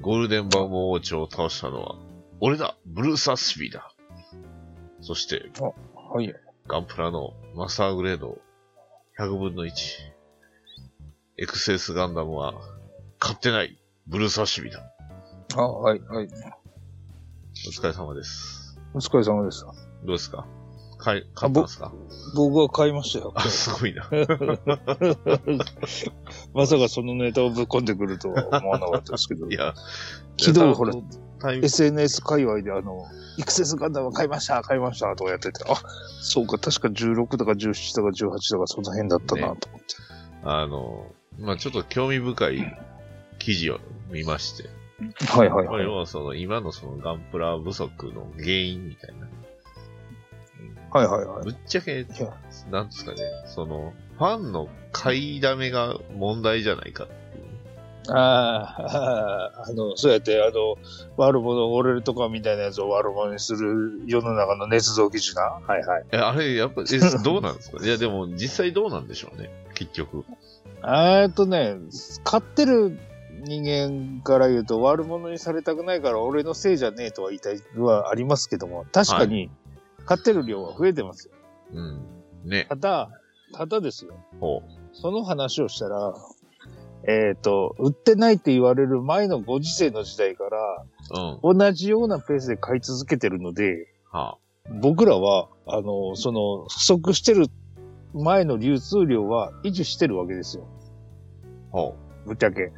ゴールデンバン王朝を倒したのは俺だブルース・アシビだ。そして、はい。ガンプラのマスターグレード100分の1。エクセスガンダムは買ってないブルース・アシビだ。あ、はい、はい。お疲れ様です。お疲れ様です。どうですか？買い、買ったんですか？僕は買いましたよ。あ、すごいな。まさかそのネタをぶっ込んでくるとは思わなかったですけどい。や、昨日ほら、SNS 界隈であの、イクセスガンダム買いました買いましたとかやってて、あ、そうか、確か16とか17とか18とかその辺だったなと思って。あの、まあちょっと興味深い記事を見まして、はいはいはい。まあ要はその今のそのガンプラ不足の原因みたいな。はいはいはい。ぶっちゃけ、なんですかね、その、ファンの買いだめが問題じゃないかっていう。ああ、あの、そうやって、あの、悪者折れるとかみたいなやつを悪者にする世の中の捏造技術な。はいはい。え、あれ、やっぱ、え、どうなんですか？いや、でも、実際どうなんでしょうね、結局。えーっとね、買ってる人間から言うと悪者にされたくないから俺のせいじゃねえとは言いたいはありますけども、確かに買ってる量は増えてますよ。うん。ね。ただ、ただですよ。ほその話をしたら、えーっと、売ってないって言われる前のご時世の時代からう。うん。同じようなペースで買い続けてるので、は僕らは、あの、その、不足してる前の流通量は維持してるわけですよ。あ、ほぶっちゃけ。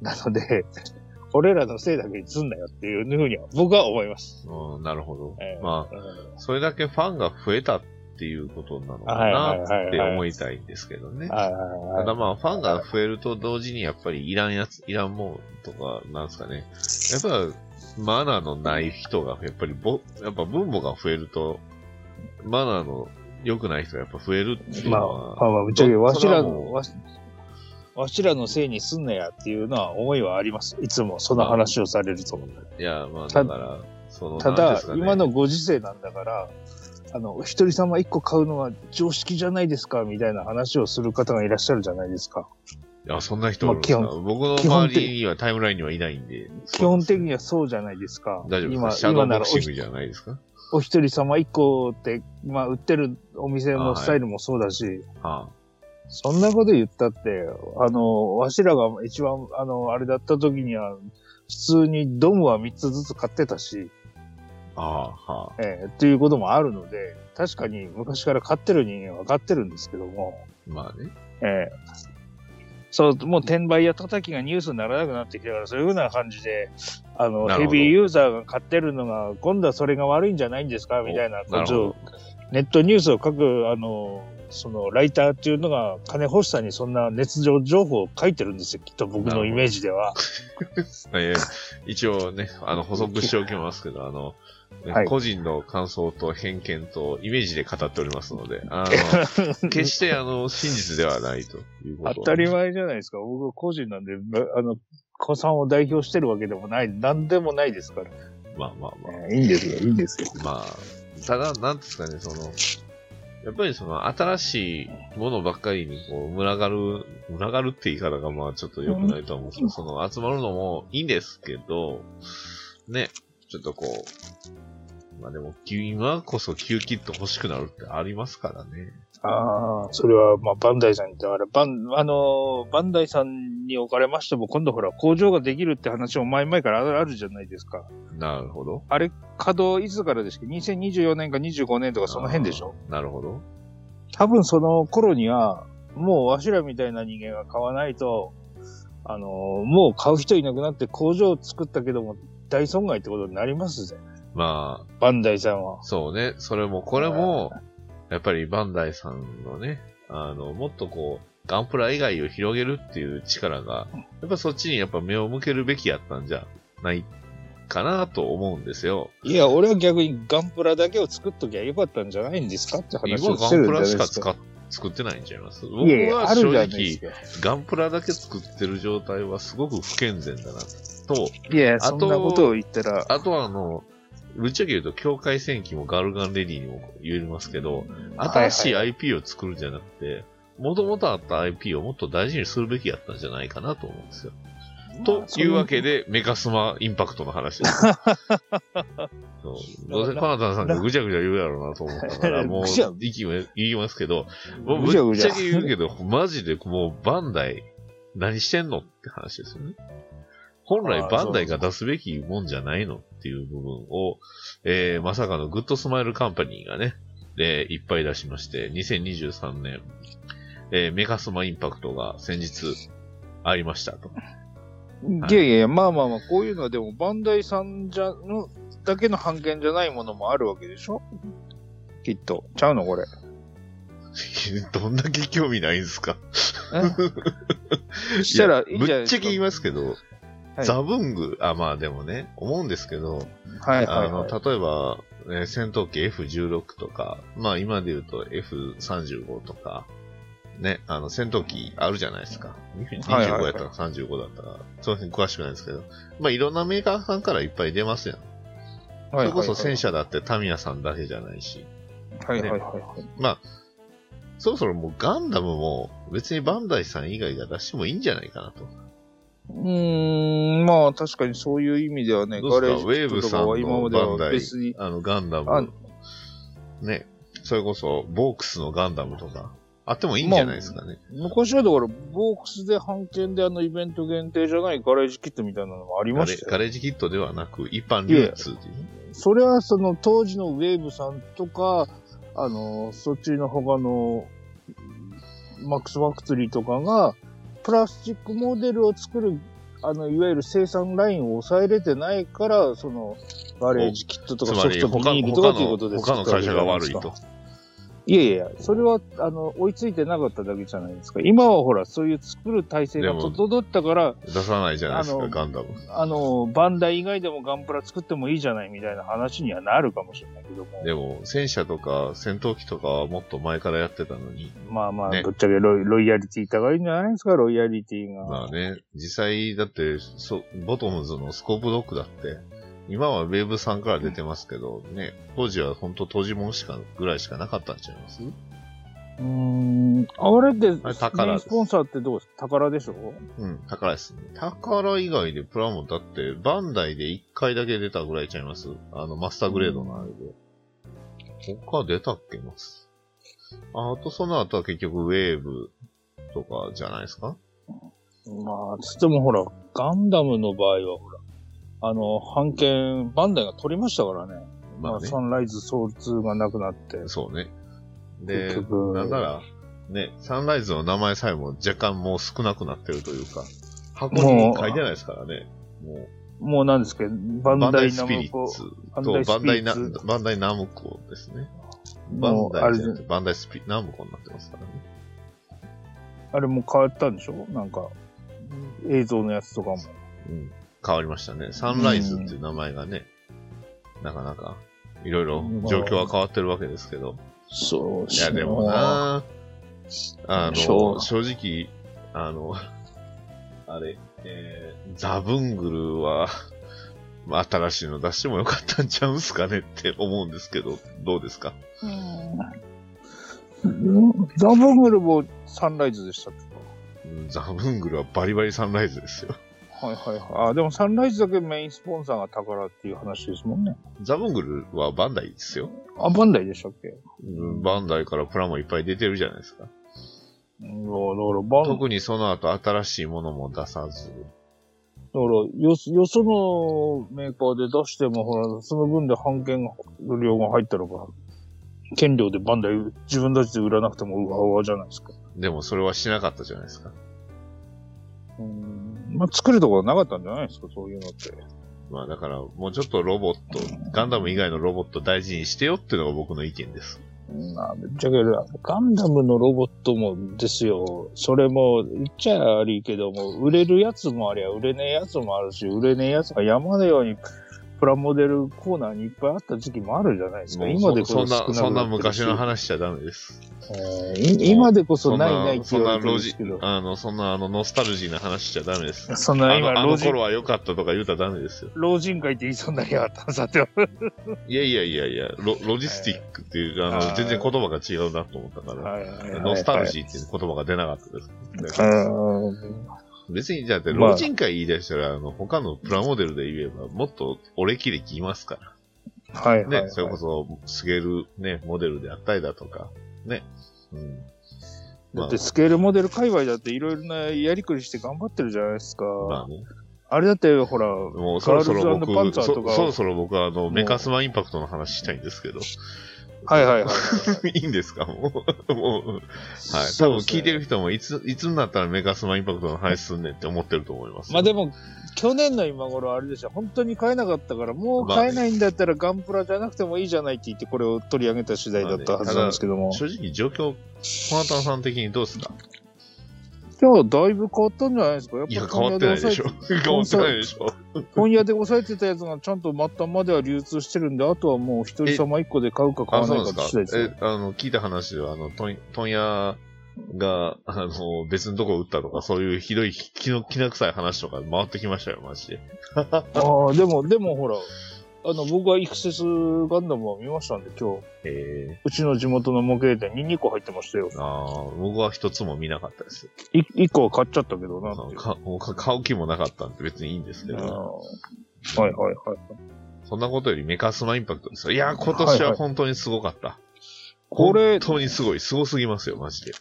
なので、俺らのせいだけにすんなよっていうふうには僕は思います。う。うん、なるほど。えーまあ、うんそれだけファンが増えたっていうことなのかなって思いたいんですけどね。ただまあ、ファンが増えると同時にやっぱりいらんやつ、いらんもんとか、なんですかね。やっぱ、マナーのない人が、やっぱりぼ、やっぱ分母が増えると、マナーの良くない人がやっぱ増えるっていうまあ、のは、まあまあ、ぶっちゃけ、わしらの、わしわしらのせいにすんなやっていうのは思いはあります。いつもその話をされると。いや、まあ、ただから、その、ただなんです、かね今のご時世なんだから、あの、お一人様一個買うのは常識じゃないですかみたいな話をする方がいらっしゃるじゃないですか。いや、そんな人おるんですか、まあ基僕の基本的周りにはタイムラインにはいないんで。基本的にはそうじゃないですか。大丈夫です今かシャドー今ならおひボクシングじゃないですか？お一人様一個って、まあ、売ってるお店のスタイルもそうだし、はそんなこと言ったって、あの、わしらが一番、あの、あれだった時には、普通にドムは3つずつ買ってたし、あ、はあ、はあ。えーっていうこともあるので、確かに昔から買ってる人間は買ってるんですけども、まあね。えーそう、もう転売や叩きがニュースにならなくなってきたから、そういうふうな感じで、あの、ヘビーユーザーが買ってるのが、今度はそれが悪いんじゃないんですかみたいな。ネットニュースを書く、あの、その、ライターっていうのが、金欲しさにそんな熱情情報を書いてるんですよ、きっと僕のイメージでは。えー一応ね、あの、補足しておきますけど、あの、ね はい個人の感想と偏見とイメージで語っておりますので、あの、決してあの、真実ではないということ。当たり前じゃないですか。僕は個人なんで、あの、子さんを代表してるわけでもない、なんでもないですから。まあまあまあ。えーいいんですよ、いいんですよ。まあ、ただ、なんですかね、その、やっぱりその、新しいものばっかりに、こう、群がる、群がるって言い方が、まあ、ちょっと良くないとは思うんですけど、その、集まるのもいいんですけど、ね、ちょっとこう、まあでも、今こそキューキット欲しくなるってありますからね。ああ、それは、まあ、バンダイさんに、だから、バン、あのーバンダイさんにおかれましても、今度ほら、工場ができるって話も前々からあるあるじゃないですか。なるほど。あれ、稼働いつからですか ?2024 年か25年とかその辺でしょなるほど。多分その頃には、もうわしらみたいな人間が買わないと、あのーもう買う人いなくなって工場を作ったけども大損害ってことになりますぜ。まあ、バンダイさんは。そうね。それも、これも、やっぱりバンダイさんのね、あの、もっとこう、ガンプラ以外を広げるっていう力が、やっぱそっちにやっぱ目を向けるべきやったんじゃないかなと思うんですよ。いや、俺は逆にガンプラだけを作っときゃよかったんじゃないんですかって話今をしてるんガンプラじゃないですか。しか使っ作ってないんちゃいます？僕は正直、か。ガンプラだけ作ってる状態はすごく不健全だなと、いや、あとそんなことを言ったら、あとはあの、ぶっちゃけ言うと、境界戦記もガルガンレディにも言えますけど、新しい IP を作るんじゃなくて、もともとあった IP をもっと大事にするべきやったんじゃないかなと思うんですよ。というわけで、メカスマインパクトの話です。そう。どうせカナタンさんがぐちゃぐちゃ言うやろうなと思ったから、もう、ぐちゃ息も言いますけど、もうぶっちゃけ言うけど、マジでもうバンダイ、何してんのって話ですよね。本来バンダイが出すべきもんじゃないのっていう部分を、えー、まさかのグッドスマイルカンパニーがね、で、いっぱい出しまして、2023年、えー、メカスマインパクトが先日ありましたと。いやいやまあまあまあ、こういうのはでも、バンダイさんじゃ、の、だけの判件じゃないものもあるわけでしょ？きっと。ちゃうの？これ。どんだけ興味ないんですか？そしたらいいんぶじゃないですか？っちゃけ言いますけど、はいザブング、あ、まあでもね、思うんですけど、はいはいあの、はい。例えば、えー戦闘機 F16 とか、まあ今で言うと F35 とか、ね、あの戦闘機あるじゃないですか。25はいはいやったら35だったら、その辺詳しくないですけど、まあいろんなメーカーさんからいっぱい出ますやん。それこそ戦車だってタミヤさんだけじゃないし、はいはいはいはい。まあ、そろそろもうガンダムも別にバンダイさん以外が出してもいいんじゃないかなと。うーん、まあ確かにそういう意味ではね、ガレーージキットとかは今までは別に、、あのガンダあム、ね、それこそボークスのガンダムとか、あってもいいんじゃないですかね。昔はだから、ボークスで版権であのイベント限定じゃないガレージキットみたいなのもありましたよ。ガレージキットではなく、一般流通っていうね。それはその当時のウェーブさんとか、あの、そっちの他の、マックス・ファクトリーとかが、プラスチックモデルを作る、あの、いわゆる生産ラインを抑えれてないから、その、ガレージキットとかソフトビ他ニールとか他のということで他の会社が悪いと。いやいや、それは、あの、追いついてなかっただけじゃないですか。今はほら、そういう作る体制が整ったから、出さないじゃないですか、ガンダム。あの、バンダイ以外でもガンプラ作ってもいいじゃないみたいな話にはなるかもしれないけども。でも、戦車とか戦闘機とかはもっと前からやってたのに。まあまあ、ねぶっちゃけロイロイヤリティ高いんじゃないですか、ロイヤリティが。まあね、実際、だって、そボトムズのスコープドックだって、今はウェーブさんから出てますけど、ね、当時は本当当時もんしか、ぐらいしかなかったんちゃいます？うーん。あれって、あれ宝メインスポンサーってどうです？宝でしょ？うん、宝ですね。宝以外でプラモだって、バンダイで1回だけ出たぐらいちゃいます？あの、マスターグレードのあれで。他出たっけますああとその後は結局ウェーブとかじゃないですか？まあ、つってもほら、ガンダムの場合はほら、あの、版権、バンダイが取りましたからね。まあ、まあねサンライズソウル2がなくなって。そうね。でなんなら、ね、サンライズの名前さえも若干もう少なくなってるというか、箱に書いてないですからね。もう、もうなんですけど、バンダダイイスピリッナムコ、ツバンダイスとバンダイナバンダイナムコですね。バンダイじゃなくてバンダイスピ、ナムコになってますからね。あれも変わったんでしょ？なんか、映像のやつとかも。うん。変わりましたね。サンライズっていう名前がね、なかなか、いろいろ状況は変わってるわけですけど。そういや、でもなあの、正直、あの、あれ、えー、ザブングルは、ま あ新しいの出してもよかったんちゃうんすかねって思うんですけど、どうですか？うん。ザ・ブングルもサンライズでしたっけ？うんザブングルはバリバリサンライズですよ。はいはいはい。あ、でもサンライズだけメインスポンサーが宝っていう話ですもんね。ザブングルはバンダイですよ。あ、バンダイでしたっけ？うんバンダイからプラもいっぱい出てるじゃないですか。うんだから、バン、だか特にその後新しいものも出さず。ら、よ、よそのメーカーで出しても、ほら、その分で版権量が入ったのが、権料でバンダイ自分たちで売らなくてもうわうわじゃないですか。でもそれはしなかったじゃないですか。うん。まあ、作るところなかったんじゃないですか、そういうのって。まあだから、もうちょっとロボット、ガンダム以外のロボット大事にしてよっていうのが僕の意見です。まあ、ぶっちゃけガンダムのロボットもですよ。それも、言っちゃ悪いけども、売れるやつもありゃ、売れねえやつもあるし、売れねえやつが山のようにプラモデルコーナーにいっぱいあった時期もあるじゃないですか。今でこそそんな、そんな昔の話、話しちゃダメです。えーい今でこそないないって言われですけど、。あの、そんなあの、ノスタルジーな話しちゃダメです。そんな今、あのあの頃は良かったとか言うたらダメですよ。老人会って言いそうになりやがった。さては。いやいやいやいや、ロロジスティックっていう、あの、全然言葉が違うなと思ったから、ノスタルジーっていう言葉が出なかったです。うん別に、だって、まあ老人会言い出したら、あの、他のプラモデルで言えば、もっと俺歴歴いますから。はいはい、はい。ね、それこそ、スゲル、ね、モデルであったりだとか、ね。うん。だってスケールモデル界隈だっていろいろなやりくりして頑張ってるじゃないですか。まあね。あれだってほら、もうそろそろ僕、そそろそろ僕はあの、メカスマインパクトの話したいんですけど。はいはいはい。いいんですか？もう。もう。はい。多分聞いてる人も、いつ、いつになったらメカスマインパクトの話すんねんって思ってると思います。まあでも、去年の今頃あれでしょ、本当に買えなかったから、もう買えないんだったらガンプラじゃなくてもいいじゃないって言ってこれを取り上げた次第だったはずなんですけども。正直状況、コナタンさん的にどうですか？いや、だいぶ変わったんじゃないですか？やっいや、ぱ変わってないでしょ。変わってないでしょ。本屋で抑えてたやつがちゃんと末端までは流通してるんで、あとはもう一人様一個で買うか買あ、わないか次第ですよ。え、あの、聞いた話では、あの、問問屋が、あの、別のとこ売ったとか、そういうひどい、気の、気な臭い話とか回ってきましたよ、マジで。ああ、でも、でもほら、あの、僕はイクセスガンダムは見ましたんで、今日。えうちの地元の模型店に2個入ってましたよー、。ああ、僕は一つも見なかったです。い1個は買っちゃったけどなあっていう。のかもうか買う気もなかったんで別にいいんですけど、はいはいはい。そんなことよりメカスマインパクトですよ。いやー、今年は本当にすごかった。これ本、当にすごい、すごすぎますよ、マジで。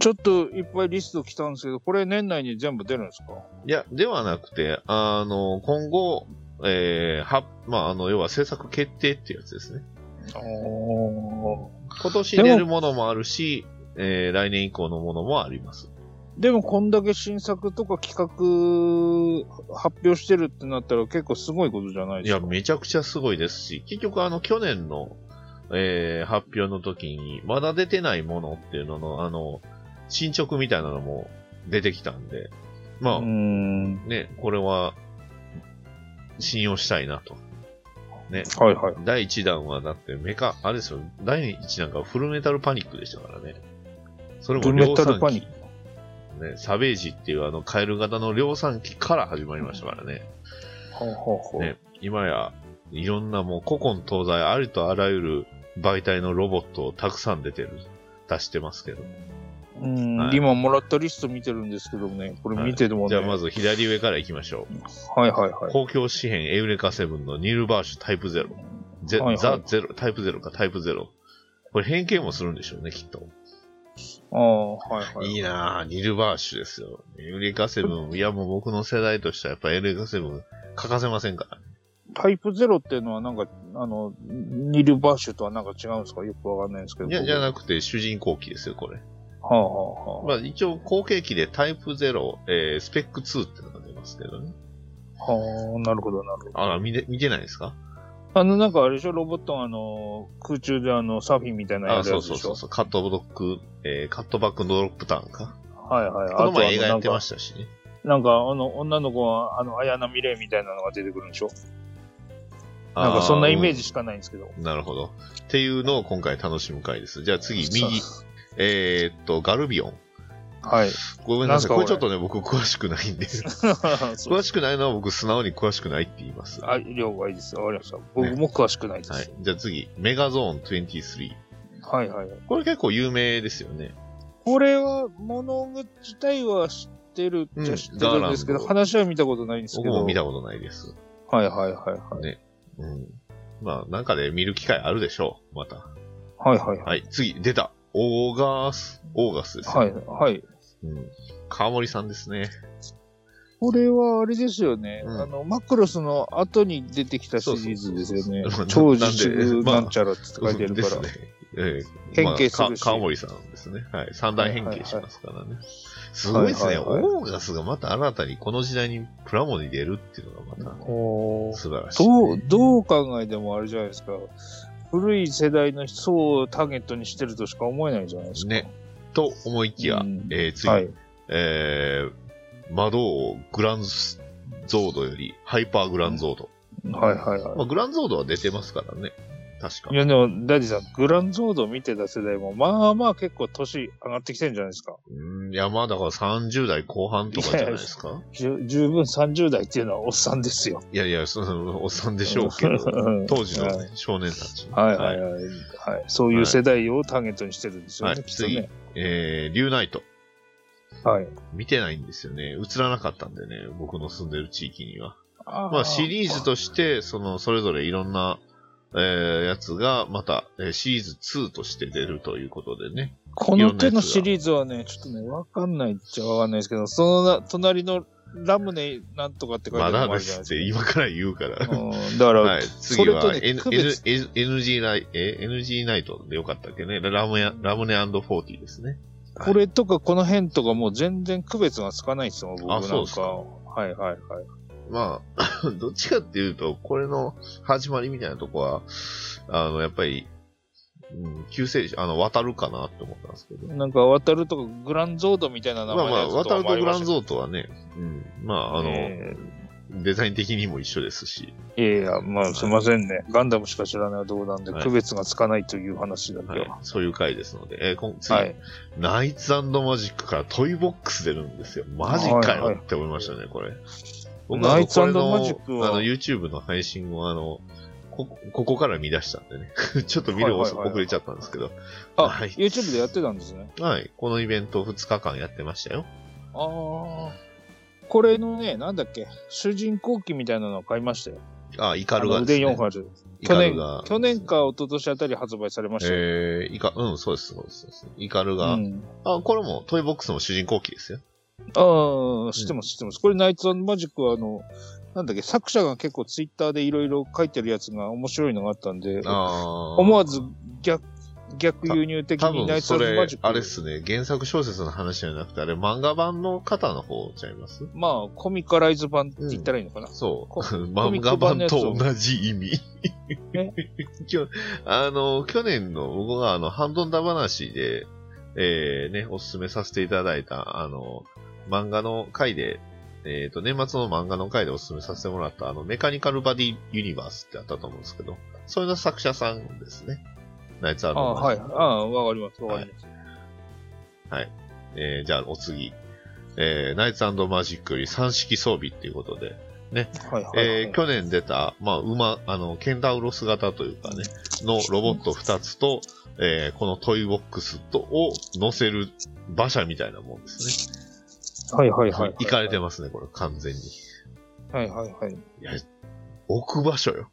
ちょっといっぱいリスト来たんですけど、これ年内に全部出るんですか？いや、ではなくて、あの、今後、えー、は、まあ、あの、要は制作決定っていうやつですね。ああ。今年出るものもあるし、えー、来年以降のものもあります。でもこんだけ新作とか企画発表してるってなったら結構すごいことじゃないいや、ですか。めちゃくちゃすごいですし、結局あの、去年の、えー、発表の時に、まだ出てないものっていうのの、あの、進捗みたいなのも出てきたんで、まあ。ね、これは、信用したいなと。ね。はいはい。第1弾は、だってメカ、あれですよ、第1弾がフルメタルパニックでしたからね。それもフルメ量産機タルパニッね、サベージっていうあの、カエル型の量産機から始まりましたからね。ほうほうほうね、今や、いろんなもう古今東西ありとあらゆる媒体のロボットをたくさん出てる、出してますけど。うん、はい今もらったリスト見てるんですけどね、これ見ててもね。じゃあまず左上から行きましょう。はいはいはい。公共紙幣エウレカ7のニルバーシュタイプ0。ゼはいはいザ0、タイプ0かタイプ0。これ変形もするんでしょうね、きっと。ああ、はいはい。いいなぁ、ニルバーシュですよ。エウレカ7、いやもう僕の世代としてはやっぱエウレカ7欠かせませんから。タイプゼロっていうのはなんか、あの、ニルバーシュとはなんか違うんですか？よくわかんないんですけど。いや、じゃはなくて主人公機ですよ、これ。あ、はあはまあ一応後継機でタイプ0、えー、スペック2ってのが出ますけどね。あ、はあ、なるほどなるほど。あら、見て、見てないですか？あの、なんかあれでしょ？ロボットがあの、空中であの、サーフィンみたいなのやつでしょそうそうそうそう、カットブロック、えー、カットバックドロップターンか。はいはい。この前映画やってましたしね。なんか、あの、女の子は、あの、綾波レイみたいなのが出てくるんでしょ？なんかそんなイメージしかないんですけど。うんなるほど。っていうのを今回楽しむ回です。じゃあ次、右。えーっと、ガルビオン。はい。ごめんなさい。これちょっとね、僕詳しくないんで。詳しくないのは僕素直に詳しくないって言います。はあ、了解です。わかりました。僕も詳しくないです。い。じゃあ次、メガゾーン23。はい、はい、これ結構有名ですよね。これは、物自体は知ってるっちゃ知ってるんですけど、うん話は見たことないんですけど。僕も見たことないです。はい、はい、はい、はい。ね。うん。まあ、なんかで見る機会あるでしょう。また。はい、はい、はい。はい、次、出た。オーガース、オーガスですよ。はい、はい。うん。川森さんですね。これはあれですよね。うんあの、マクロスの後に出てきたシリーズですよねそうそうそう。超自粛まあなんちゃらって書いてるから。ですね。ええ変形するしまあか川森さんですね。はい。三大変形しますからね。すごいですね。はいはいはいオーガスがまた新たにこの時代にプラモに出るっていうのがまたおー素晴らしい、どう、どう考えてもあれじゃないですか。古い世代の層をターゲットにしてるとしか思えないじゃないですか。ね。と思いきや、うんえー次、はい。えー、魔導王グランゾードよりハイパーグランゾード。はいはいはまあ、グランゾードは出てますからね。確かい。い。やでも、ダディさん、グランゾードを見てた世代も、まあまあ結構年上がってきてるんじゃないですか。うんいや、まあだから30代後半とかじゃないですか。十分30代っていうのはおっさんですよ。いやいや、その、おっさんでしょうけど、うん当時の、ねはい少年たち。はいはいはい。はい。そういう世代をターゲットにしてるんですよね、はいきっとね。えー、リュウナイト。はい。見てないんですよね。映らなかったんでね、僕の住んでる地域には。あまあシリーズとして、その、それぞれいろんな、えー、やつが、また、えーシリーズ2として出るということでね。この手のシリーズはね、ちょっとね、わかんないっちゃわかんないですけど、そのな、隣のラムネなんとかって書いてあるまだですって、今から言うから。か。うん、だから、はい。次は、ね N 区別 N N NG ナイ、え ?NG ナイトでよかったっけねラムネ、ラムネ &40 ですね。はいこれとかこの辺とかもう全然区別がつかないですよ、僕なんか。あそうっすかはいはいはい。まあ、どっちかっていうと、これの始まりみたいなとこは、あの、やっぱり、うん、救世主、あの、渡るかなって思ったんですけど。なんか、渡るとかグランゾードみたいな名まあまあ、渡るとグランーゾートはね、うん、まあ、あの、えデザイン的にも一緒ですし、ーいやいや、まあすいませんね。ガンダムしか知らない男なんで、はい区別がつかないという話だけはいは。、そういう回ですので、えー今次、はい。ナイツマジックからトイボックス出るんですよ。マジかはいはいよって思いましたね、これ。ナイツこれのマジックはあの、YouTube の配信を、あの、こ、ここから見出したんでね。ちょっと見る遅はいはいはいはい遅れちゃったんですけど。あ、はい YouTube でやってたんですね。はい。このイベント2日間やってましたよ。ああ。これのね、なんだっけ、主人公機みたいなのを買いましたよ。あ、イカルあの腕がですね。4本ある。イ去年カルが。、去年か一昨年あたり発売されましたよ。えー、イカ、うん、そうです、そうです。そうですイカルが、うん。あ、これもトイボックスの主人公機ですよ。ああ、知ってます、知ってます。これナイツマジックはあの、なんだっけ、作者が結構ツイッターでいろいろ書いてるやつが面白いのがあったんで、思わず逆、逆輸入的多にナイツマジッ、ク。あれっすね、原作小説の話じゃなくて、あれ漫画版の方の方ちゃいます？まあ、コミカライズ版って言ったらいいのかな。そう。こ 漫画版と同じ意味。あの、去年の僕があの、ハンドンダ話で、えー、ね、おすすめさせていただいた、あの、漫画の回で、えっ、と、年末の漫画の回でおすすめさせてもらった、あの、メカニカルバディユニバースってあったと思うんですけど、それの作者さんですね。ナイツアーああ、ドはい。ああ、わかります、わかります。えー、じゃあお次。えー、ナイツマジックより三式装備っていうことで、はい、はい。えー去年出た、まあ、馬、あの、ケンタウロス型というかね、のロボット2つと、えーこのトイボックスと、を乗せる馬車みたいなもんですね。はい、はい、はい。行かれてますね、これ、完全に。はい、はい、はい。いや、置く場所よ。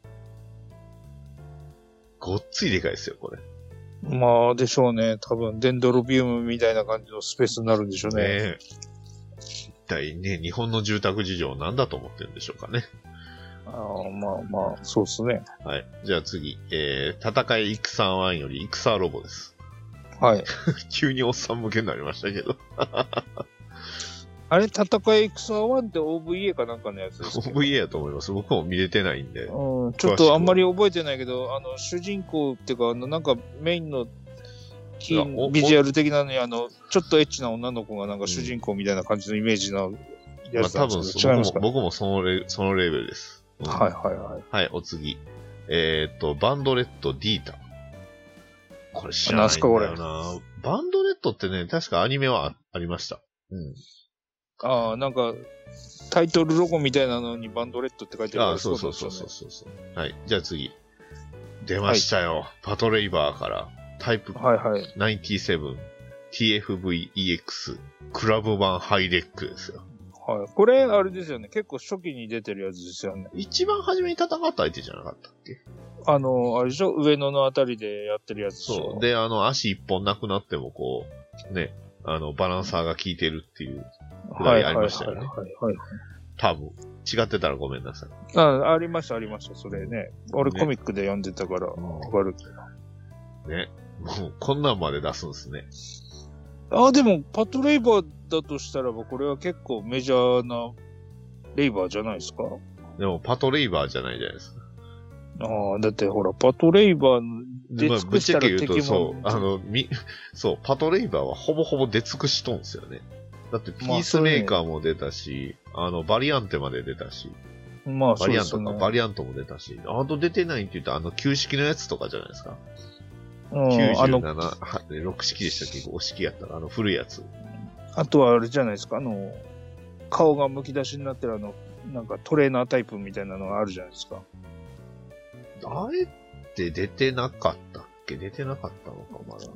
ごっついでかいですよ、これ。まあ、でしょうね。多分、デンドロビウムみたいな感じのスペースになるんでしょうね。ねえ。一体ね、日本の住宅事情なんだと思ってるんでしょうかね。ああまあまあ、そうですね。はい。じゃあ次、えー、戦い戦ワンより戦ロボです。はい。急におっさん向けになりましたけど。あれ、戦い戦1って OVA かなんかのやつです OVA やと思います。僕も見れてないんで。うん、ちょっとあんまり覚えてないけど、あの、主人公っていうか、あの、なんかメインのビジュアル的なのに、あの、ちょっとエッチな女の子がなんか主人公みたいな感じのイメージのまやあ多分つなんですけど、違いますか？僕も僕もそのレそのレベルです。うんはいはいはい。はい、お次。えーっと、バンドレット・ディータ。これ知らないんだよな。バンドレットってね、確かアニメはあありました。うん。ああ、なんか、タイトルロゴみたいなのにバンドレッドって書いてあるあそうそうそうそうそうそう。はい。じゃあ次。出ましたよ。パトレイバーから。タイプはいはい。97 TFVEX クラブ版ハイレックですよ。はい。これ、あれですよね。結構初期に出てるやつですよね。一番初めに戦った相手じゃなかったっけ？あの、あれでしょ？上野のあたりでやってるやつそう。で、あの、足一本なくなってもこう、ね、あの、バランサーが効いてるっていう、くだりありましたよねはいはいはいはい。多分。違ってたらごめんなさい。あありました、ありました、それね。俺ねコミックで読んでたから、わかるけど。ね。もう、こんなんまで出すんですね。ああ、でも、パトレイバーだとしたらば、これは結構メジャーなレイバーじゃないですか？でも、パトレイバーじゃないじゃないですか。ああ、だってほら、パトレイバー出まあ、ぶっ尽くしたらちゃけ言うと、敵もそう、あの、み、そう、パトレイバーはほぼほぼ出尽くしとんですよね。だって、ピまあースメーカーも出たし、あの、バリアンテまで出たし、まあ、そバリアントか。バリアントも出たし、あと出てないって言ったら、あの、旧式のやつとかじゃないですか。うん、あ97、の、は6式でしたっけ ?5 式やったら、あの、古いやつ。あとはあれじゃないですか、あの、顔がむき出しになってるあの、なんかトレーナータイプみたいなのがあるじゃないですか。あれって出てなかったっけ？出てなかったのか、まだ。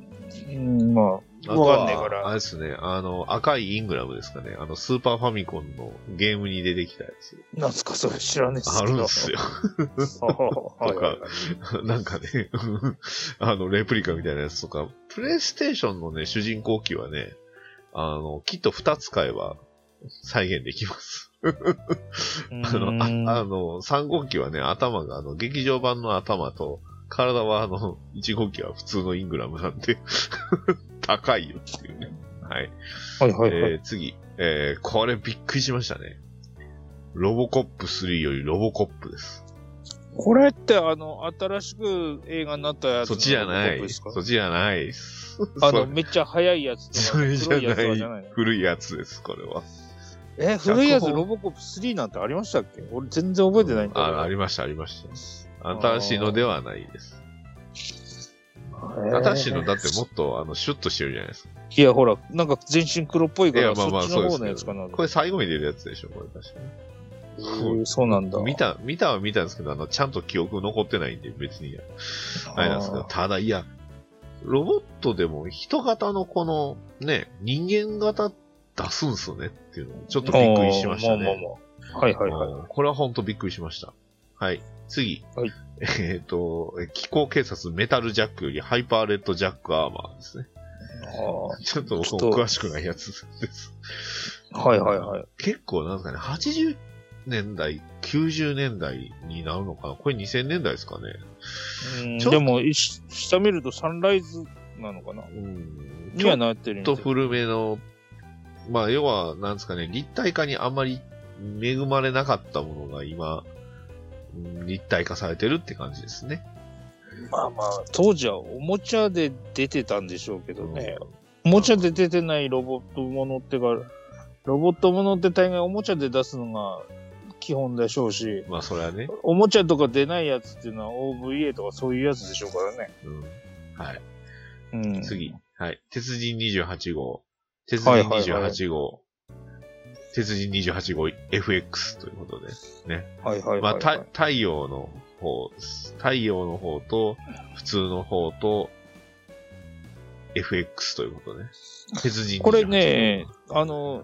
うん、まあ、わかんねえかは、あれら。ですね、あの、赤いイングラムですかね。あの、スーパーファミコンのゲームに出てきたやつ。なんすか、それ知らねえっすけど。あるんですよ。はいはいはい。なんかね、あの、レプリカみたいなやつとか、プレイステーションのね、主人公機はね、あの、きっと2つ買えば再現できます。あの、うんああの、3号機はね、頭が、あの、劇場版の頭と、体はあの、1号機は普通のイングラムなんで、高いよっていうね。はい。はいはいはい。えー次。えーこれびっくりしましたね。ロボコップ3よりロボコップです。これってあの、新しく映画になったやつのそっちじゃない。そっちじゃない。あの、めっちゃ速いやつそれじゃなない。古いやつです、これは。え、古いやつロボコップ3なんてありましたっけ？俺全然覚えてないんだけど。あ、ありました、ありました。新しいのではないです。新しいのだってもっと、あの、シュッとしてるじゃないですか。いや、ほら、なんか全身黒っぽいから、いや、まあまあ、そっちの方のやつかな。これ最後に出るやつでしょ、これ確かへーそうなんだ。に。見た、見たは見たんですけど、あの、ちゃんと記憶残ってないんで、別に。あれなんですけど、ただ、いや、ロボットでも人型のこの、ね、人間型出すんすねっていうのちょっとびっくりしましたね。まあまあまあ。はいはいはい。うんこれは本当びっくりしました。はい。次。はい えっ、と、気候警察メタルジャックよりハイパーレッドジャックアーマーですね。あちょっと詳しくないやつです。ーはいはいはい。結構なんですかね、80年代、90年代になるのかなこれ2000年代ですかね。でも、下見るとサンライズなのかなうん。にはなってるちょっと古めの、まあ、要は、なんですかね、立体化にあんまり恵まれなかったものが今、うん立体化されてるって感じですね。まあまあ、当時はおもちゃで出てたんでしょうけどね。おもちゃで出てないロボットものってか、ロボットものって大概おもちゃで出すのが基本でしょうし、まあ、それはね。おもちゃとか出ないやつっていうのは OVA とかそういうやつでしょうからね。うん。はい。うん。次。はい。鉄人28号。鉄人はいはいはい28号。鉄人28号 FX ということで。ね。はいはいはい、まあ、はい。た太陽の方太陽の方と、普通の方と、FX ということで。鉄人28号。これね、あの、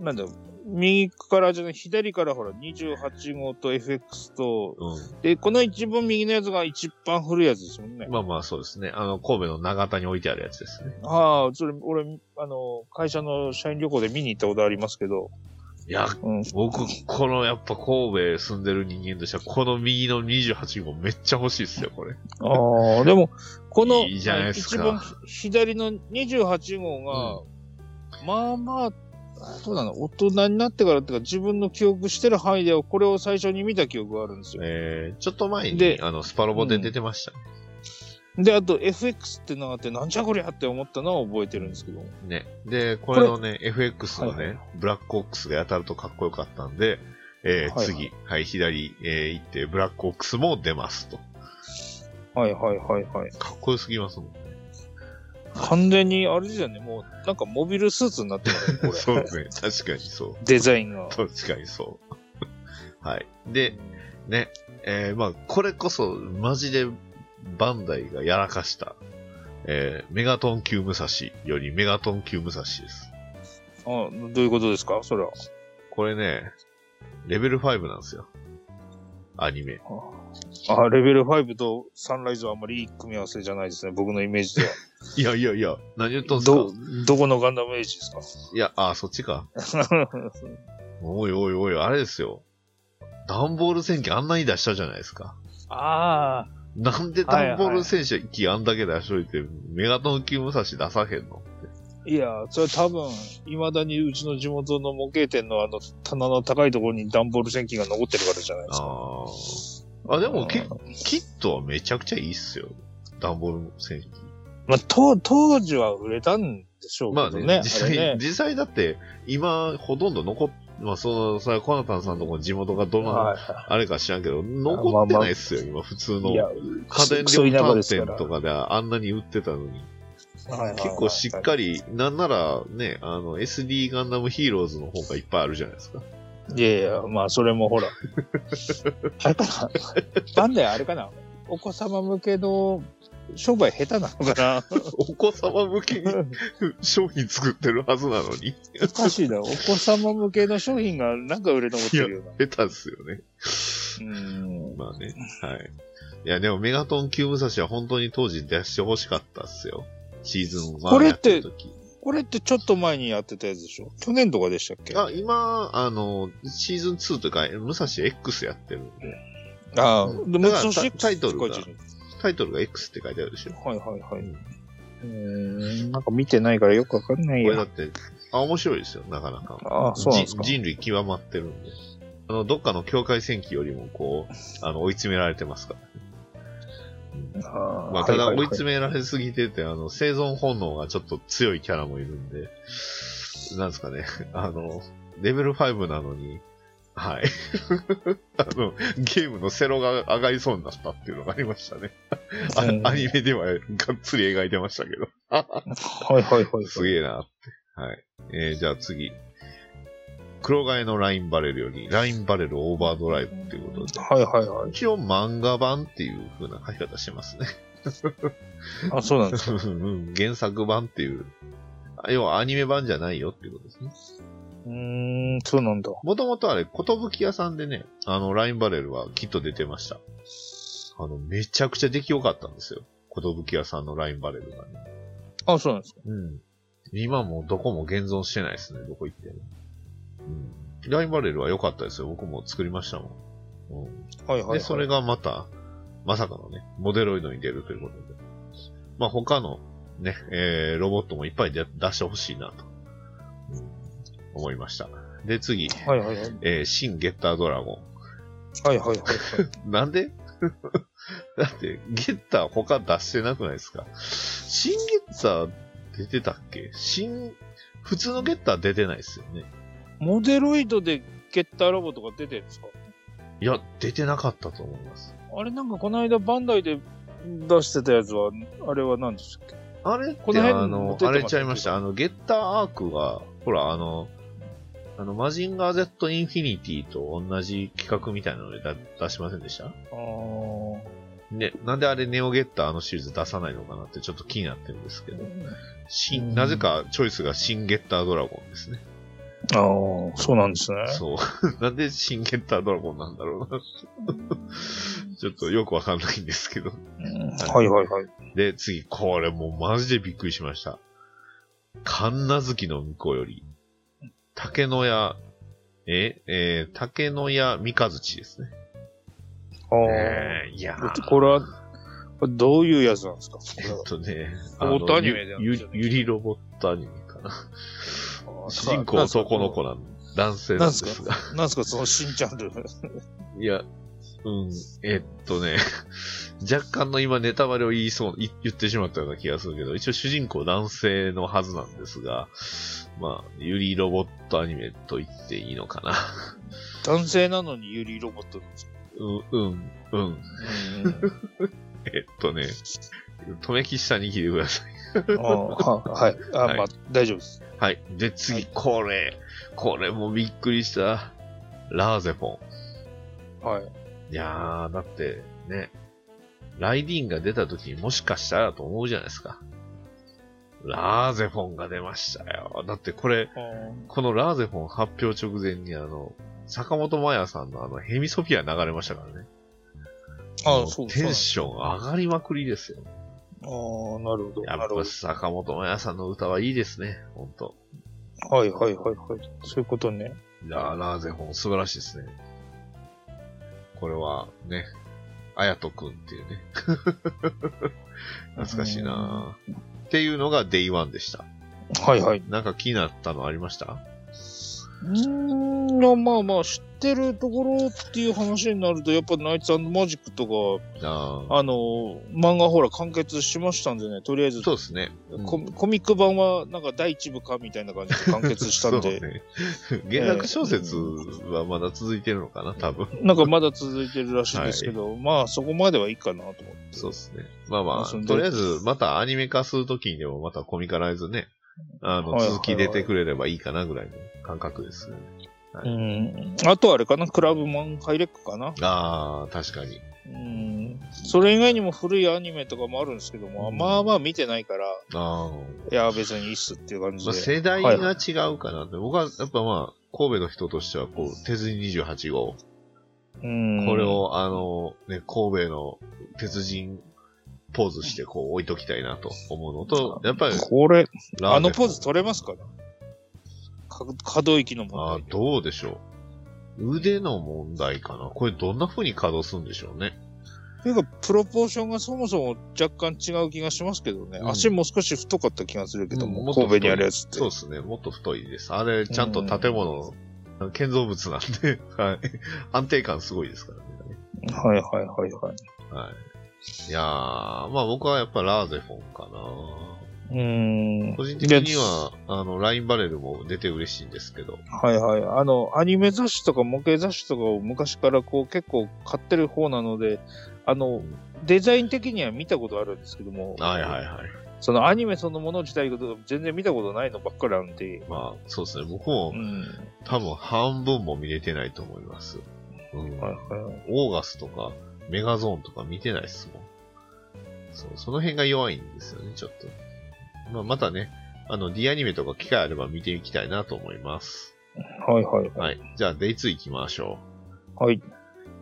なんだ、右からじゃない、左からほら、28号と FX と、うん。で、この一番右のやつが一番古いやつですもんね。まあまあそうですね。あの、神戸の長田に置いてあるやつですね。ああ、それ、俺、あの、会社の社員旅行で見に行ったことありますけど、いや、うん。僕、このやっぱ神戸住んでる人間としては、この右の28号めっちゃ欲しいっすよ、これ。ああ、でも、この、いいじゃないですか一番左の28号が、まあまあ、そうなの、大人になってからっていうか、自分の記憶してる範囲では、これを最初に見た記憶があるんですよ。えー、ちょっと前にで、あの、スパロボで出てましたね。で、あと FX ってのがあって、なんじゃこりゃって思ったのは覚えてるんですけど。ね。で、これのね、FX のね、はいはブラックオックスが当たるとかっこよかったんで、えーはい次、はい、左、えー行って、ブラックオックスも出ますと。はいはいはいはい。かっこよすぎますもん。完全に、あれですよね、もう、なんかモビルスーツになってますね、これ。そうね、確かにそう。デザインが。確かにそう。はい。で、ね、えー、まあ、これこそ、マジで、バンダイがやらかした、えー、メガトン級武蔵よりメガトン級武蔵です。あどういうことですか？それは。これね、レベル5なんですよ。アニメ。あ、レベル5とサンライズはあんまりいい組み合わせじゃないですね、僕のイメージでは。いやいやいや、何言っとんすか？ど、どこのガンダムエイジですか？いや、あ、そっちか。おいおいおい、あれですよ。ダンボール戦記あんなに出したじゃないですか。ああ、なんでダンボール戦記あんだけ出しといて、メガトン級武蔵出さへんの？いや、それ多分、未だにうちの地元の模型店のあの棚の高いところに段ボール戦記が残ってるからじゃないですか。ああ。あ、でも、キキットはめちゃくちゃいいっすよ。段ボール戦機。まあ、当、当時は売れたんでしょうまあね、けどね。実際、ね実際だって、今、ほとんど残っ、まあ、その、それはコナタンさんとこの地元がどんな、はいあれか知らんけど、残ってないっすよ、今、普通の家電量販。店とかであんなに売ってたのに、結構しっかり、なんならね、あの、SD ガンダムヒーローズの方がいっぱいあるじゃないですか。いやいや、まあ、それもほら。あれかなバンダイあれかなお子様向けの商売下手なのか お子様向けにな商品作ってるはずなのに、おかしいな。お子様向けの商品がなんか売れ残ってるよな。下手ですよね。うん。まあね、はい。いや、でもメガトン級武蔵は本当に当時出してほしかったっすよ。シーズン1これってこれってちょっと前にやってたやつでしょ？去年とかでしたっけ？あ、今、あの、シーズン2というか、武蔵 X やってるんで、ああ、でもだからそしてタイトルがって書いてるタイトルが X って書いてあるでしょ。はいはいはい。うーん、なんか見てないからよくわかんないよ。これだって、あ、面白いですよ、なかなか。ああ、そうなんですかじ。人類極まってるんで。あの、どっかの境界戦記よりも、こう、あの、追い詰められてますからまあ、ただ追い詰められすぎてて、あの、生存本能がちょっと強いキャラもいるんで、なんですかね、あの、レベル5なのに、はい。あの、ゲームのセロが上がりそうになったっていうのがありましたね。アニメではがっつり描いてましたけど。はいはいはい。すげえなって。はい。えー、じゃあ次。黒貝のラインバレルより、ラインバレルオーバードライブっていうことで。はいはいはい。一応漫画版っていう風な書き方してますね。あ、そうなんですか。うん原作版っていう。あ要はアニメ版じゃないよっていうことですね。うーん、そうなんだ。もともとあれ、ことぶき屋さんでね、あの、ラインバレルはきっと出てました。あの、めちゃくちゃ出来良かったんですよ。ことぶき屋さんのラインバレルがね。あ、そうなんですか。うん。今もうどこも現存してないですね、どこ行っても。うん。ラインバレルは良かったですよ。僕も作りましたもん。うん。はいはい、はい。で、それがまた、まさかのね、モデロイドに出るということで。まあ、他のね、えー、ロボットもいっぱい出出してほしいなと、うん思いました。で、次、はいはいはい。えー、新ゲッタードラゴはいはいはいはい。ン。なんで？だって、ゲッター他出してなくないですか？新ゲッター出てたっけ？新、普通のゲッター出てないですよね。モデロイドでゲッターロボットが出てるんですか？いや、出てなかったと思います。あれなんかこの間バンダイで出してたやつは、あれは何でしたっけ？あれこの辺あの、持ってあれちゃいました。あの、ゲッターアークが、ほら、あの、あの、マジンガー Z インフィニティと同じ企画みたいなので出出しませんでした？あーね、なんであれネオゲッターあのシリーズ出さないのかなってちょっと気になってるんですけど。うん新、なぜかチョイスが新ゲッタードラゴンですね。あー、そうなんですね。そう。なんで新ゲッタードラゴンなんだろうな。ちょっとよくわかんないんですけど。うんはいはいはい。で、次、これもうマジでびっくりしました。神奈月の向こうより、竹野屋、え、えー、竹野屋三日月ですね。あーえー、いやーこれは、これどういうやつなんですか？えっとね、ロボットアニメでゆゆゆりロボットアニメかな。主人公男の子なん男性なんですが。なんすか？その新チャンル。いや、うん、えっとね、若干の今ネタバレを言いそう、い言ってしまったような気がするけど、一応主人公男性のはずなんですが、まあ、ゆりロボットアニメと言っていいのかな。男性なのにユリロボットですか？うん、うん、うん。うん えっとね、止めき下に聞いてください。ははい。あ、はいまあ、大丈夫です。はい。で、次、はいこれ、これもびっくりした。ラーゼフォン。はい。いやー、だって、ね、ライディーンが出た時にもしかしたらと思うじゃないですか。ラーゼフォンが出ましたよ。だってこれ、このラーゼフォン発表直前にあの、坂本真綾さんのあの、ヘミソフィア流れましたからね。もあそうテンション上がりまくりですよ。ああ、なるほど。やっぱ坂本真綾さんの歌はいいですね。ほんと。ど。はいはいはいはい。そういうことね。いやーラーゼン素晴らしいですね。これはね、あやとくんっていうね。懐かしいなーっていうのが Day1 でした。はいはい。なんか気になったのありました？うーん、まあまあ、知ってるところっていう話になると、やっぱナイツマジックとか、ああ。あの、漫画ほら完結しましたんでね、とりあえず、そうですね。うんココミック版はなんか第一部かみたいな感じで完結したんで、そうね。原作小説はまだ続いてるのかな、多分。なんかまだ続いてるらしいんですけど、まあそこまではいいかなと思って。そうですね。まあまあ、とりあえず、またアニメ化するときにでもまたコミカライズね、あの、はいはいはい続き出てくれればいいかなぐらいの感覚ですね。うん。あとあれかな、クラブマンハイレックかな？ああ、確かに。うん。それ以外にも古いアニメとかもあるんですけども、うんまあまあ見てないから、ああ。いや別にいいっすっていう感じまあ、で。世代が違うかなって。僕はやっぱまあ、神戸の人としては、こう、鉄人28号。うん。これを、あの、ね、神戸の鉄人ポーズしてこう置いときたいなと思うのと、やっぱり、これ、ラあのポーズと取れますかね？か可動域の問あ題で。ーどうでしょう。腕の問題かなこれどんな風に稼働するんでしょうね。というか、プロポーションがそもそも若干違う気がしますけどね。うん足も少し太かった気がするけども、うんもっと太い神戸にあるやつって。そうですね。もっと太いです。あれ、ちゃんと建物の建造物なんで、はい。安定感すごいですからね。はいはいはいはい。はい。いやー、まあ僕はやっぱラーゼフォンかな。うーん。個人的には、あの、ラインバレルも出て嬉しいんですけど。はいはい。あの、アニメ雑誌とか模型雑誌とかを昔からこう結構買ってる方なので、あの、デザイン的には見たことあるんですけども、はいはいはい。そのアニメそのもの自体が全然見たことないのばっかりなんで、まあ、そうですね。僕もうん。多分半分も見れてないと思います。うん。はいはい。オーガスとかメガゾーンとか見てないっすもん。そう、その辺が弱いんですよね、ちょっと。まあ、またね、あの、D アニメとか機会あれば見ていきたいなと思います。はいはいは。はいい。じゃあ、デイ2行きましょはい。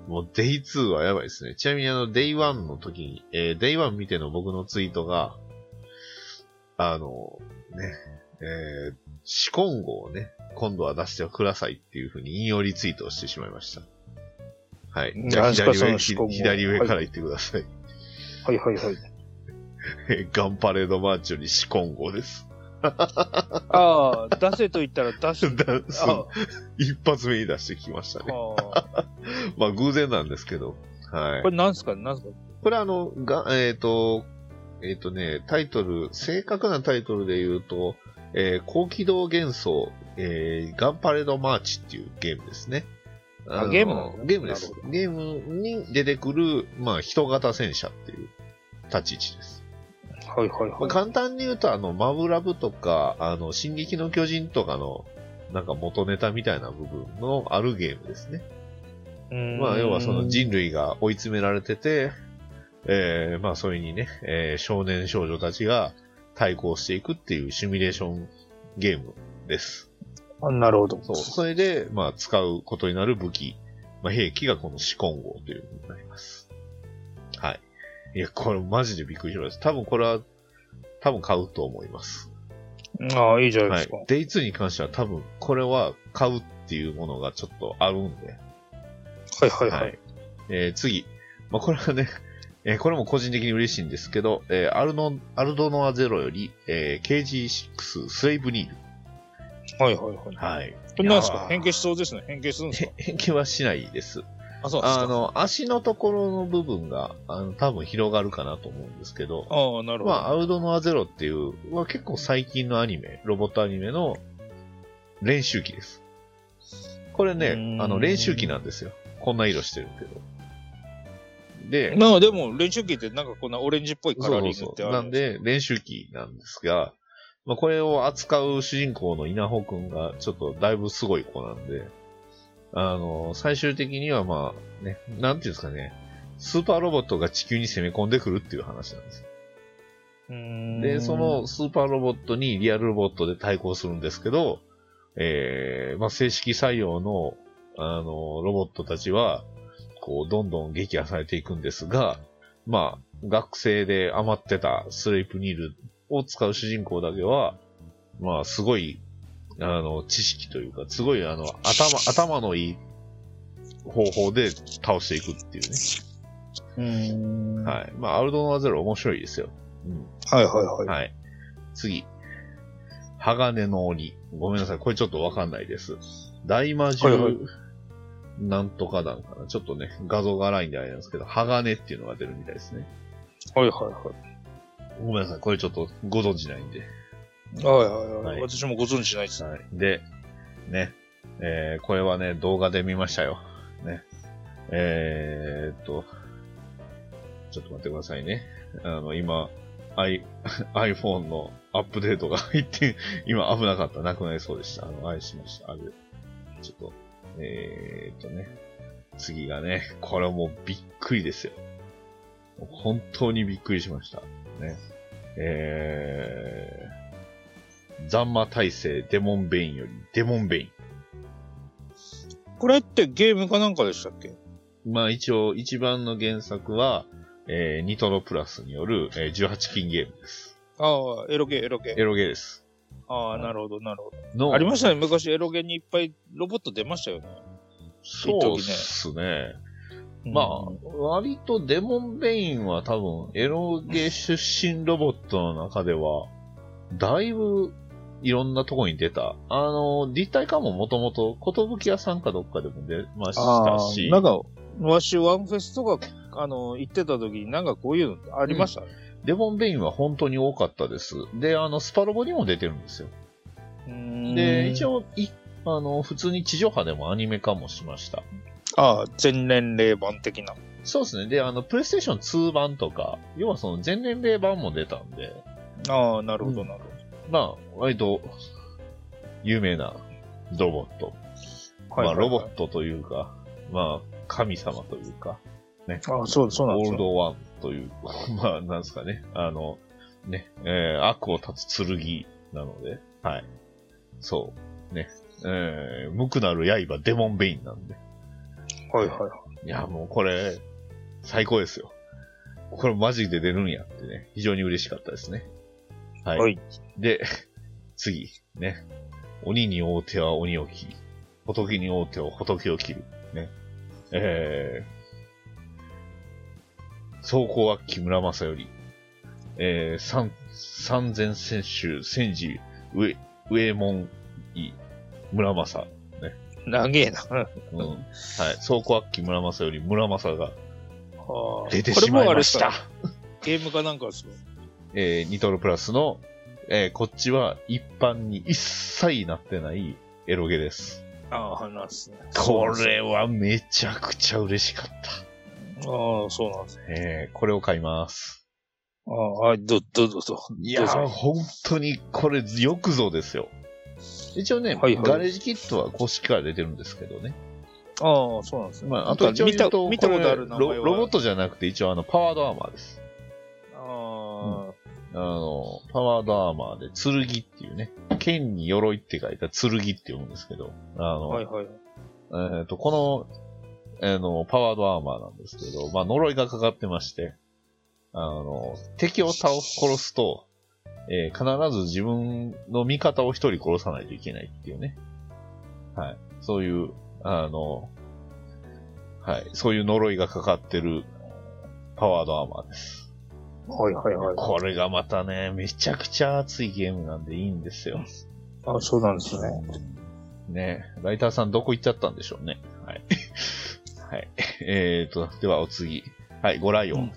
う。もう、デイ2はやばいですね。ちなみにあの、デイ1の時に、えー、デイ1見ての僕のツイートが、あの、ね、えー、シコンゴをね、今度は出してくださいっていうふうに引用リツイートをしてしまいました。はい。じゃあ、左上、左上から言ってください。はいはいはい。え ガンパレードマーチよりシコンゴです。ああ、出せと言ったら出す。だあそう一発目に出してきましたね。あ まあ偶然なんですけど。はいこ。れなんすか？なんすか？これあの、が、えっ、と、えっ、とね、タイトル、正確なタイトルで言うと、えー高機動幻想、えーガンパレードマーチっていうゲームですね。のあゲームなんですねゲームです。ゲームに出てくる、まあ、人型戦車っていう立ち位置です。はいはいまあ、はい。簡単に言うと、あの、マブラブとか、あの、進撃の巨人とかの、なんか元ネタみたいな部分のあるゲームですね。まあ、要はその人類が追い詰められてて、えー、まあ、それにね、えー少年少女たちが対抗していくっていうシミュレーションゲームです。あなるほど。そう。それで、まあ、使うことになる武器、まあ、兵器がこのシコン号というのになります。はい。いや、これマジでびっくりしました。多分これは、多分買うと思います。ああ、いいじゃないはいですか。。デイ2に関しては多分、これは買うっていうものがちょっとあるんで。はいはいはい。えー次。まあ、これはね、えーこれも個人的に嬉しいんですけど、えーアルノ、アルドノアゼロより、えー KG6 スレイブニーはいはいはい。ル。はい。これなんですか？変形しそうですね。変形するんですか？へ 変形はしないです。あ、そうですか？あの、足のところの部分が、あの、多分広がるかなと思うんですけど、ああ、なるほど。まあ、アウドノアゼロっていう、まあ、結構最近のアニメ、ロボットアニメの練習機です。これねあの、練習機なんですよ。こんな色してるけど。で、まあでも、練習機ってなんかこんなオレンジっぽいカラーリングってある。そうなんで、練習機なんですが、まあ、これを扱う主人公の稲穂くんが、ちょっとだいぶすごい子なんで、あの、最終的にはまあ、ね、なんていうんですかね、スーパーロボットが地球に攻め込んでくるっていう話なんですで、その、スーパーロボットにリアルロボットで対抗するんですけど、えー、まあ、正式採用の、あの、ロボットたちは、こう、どんどん撃破されていくんですが、まあ、学生で余ってたスレイプニールを使う主人公だけは、まあ、すごい、あの、知識というか、すごい、あの、頭、頭のいい方法で倒していくっていうね。うーん。はいはい。まあ、アルドノアゼロ面白いですよ。うん。はいはい。はい。次。鋼の鬼。ごめんなさい。これちょっとわかんないです。大魔はいはい獣、なんとかなんかな。ちょっとね、画像が荒いんであれなんですけど、鋼っていうのが出るみたいですね。はいはいはい。ごめんなさい、これちょっとご存知ないんで。はいはいはい。はい私もご存知ないです。はい。で、ね、えー、これはね、動画で見ましたよ。ね。えーっと、ちょっと待ってくださいね。あの、今、i、iPhone のアップデートが入って、今危なかった。なくなりそうでした。あの、愛しました。あれ、ちょっと、えーっとね、次がね、これはもうびっくりですよ。もう本当にびっくりしました。ね。えー、ザンマ大聖デモンベインよりデモンベイン。これってゲームかなんかでしたっけ？まあ一応一番の原作は、えー、ニトロプラスによる、えー18金ゲームです。ああ、エロゲー、エロゲエー。ロゲーです。ああ、なるほど、なるほのど。ありましたね。昔エロゲーにいっぱいロボット出ましたよね。そうですね。まあ、割とデモンベインは多分、エロゲ出身ロボットの中では、だいぶいろんなとこに出た。あの、立体化ももともと、寿屋さんかどっかでも出ましたし、なんか、わし、ワンフェスとか、あの、行ってた時になんかこういうのありました？ね。デモンベインは本当に多かったです。で、あの、スパロボにも出てるんですよ。で、一応。応、い、あの、普通に地上波でもアニメ化もしました。ああ、全年齢版的な。そうですね。で、あの、プレイステーション2版とか、要はその全年齢版も出たんで、ああ、なるほど、なるまあ、割と、有名なロボット。ほど。まあ、ロボット。トというか、まあ、神様というか、ああ、そう、そうなんですよ。オールドワンという、まあ、なんですかね。あの、ね、えー、悪を断つ剣なので、はい。そう。ね。えー、無垢なる刃、デモンベインなんで。はいはい。いや、もうこれ、最高ですよ。これマジで出るんやってね、非常に嬉しかったですね。はい。はいで、次、ね。鬼に大手は鬼を切り、仏に大手は仏を切る。ね。えー、走行は木村正頼。えー、三、三千戦衆、戦時、上、上門医、村正。長えな。うん。はい。走行は木村正頼、村正が出てしまいました。これもあれですかゲームかなんかですか？えーニトロプラスの、えーこっちは一般に一切なってないエロゲです。ああ、話ですね。これはめちゃくちゃ嬉しかった。ああ、そうなんですね。えーこれを買います。ああ、はい、ど、ど、ど、ど。いやー、どうぞ本当にこれよくぞですよ。一応ね、はいはいガレージキットは公式から出てるんですけどね。ああ、そうなんですね。まあ、あと一応か見た、見たことある。ロロボットじゃなくて一応あの、パワードアーマーです。ああの、パワードアーマーで、剣っていうね、剣に鎧って書いた剣って読むんですけど、ああ、の、はいはい。えっ、と、この、あの、パワードアーマーなんですけど、まあ、呪いがかかってまして、あの、敵を倒す、殺すと、えー必ず自分の味方を一人殺さないといけないっていうね。はい。そういう、あの、はい。そういう呪いがかかってるパワードアーマーです。はいはいはい。これがまたね、めちゃくちゃ熱いゲームなんでいいんですよ。あそうなんですね。ねライターさんどこ行っちゃったんでしょうね。はい。はい。えーと、ではお次。はい、ゴライオン。うん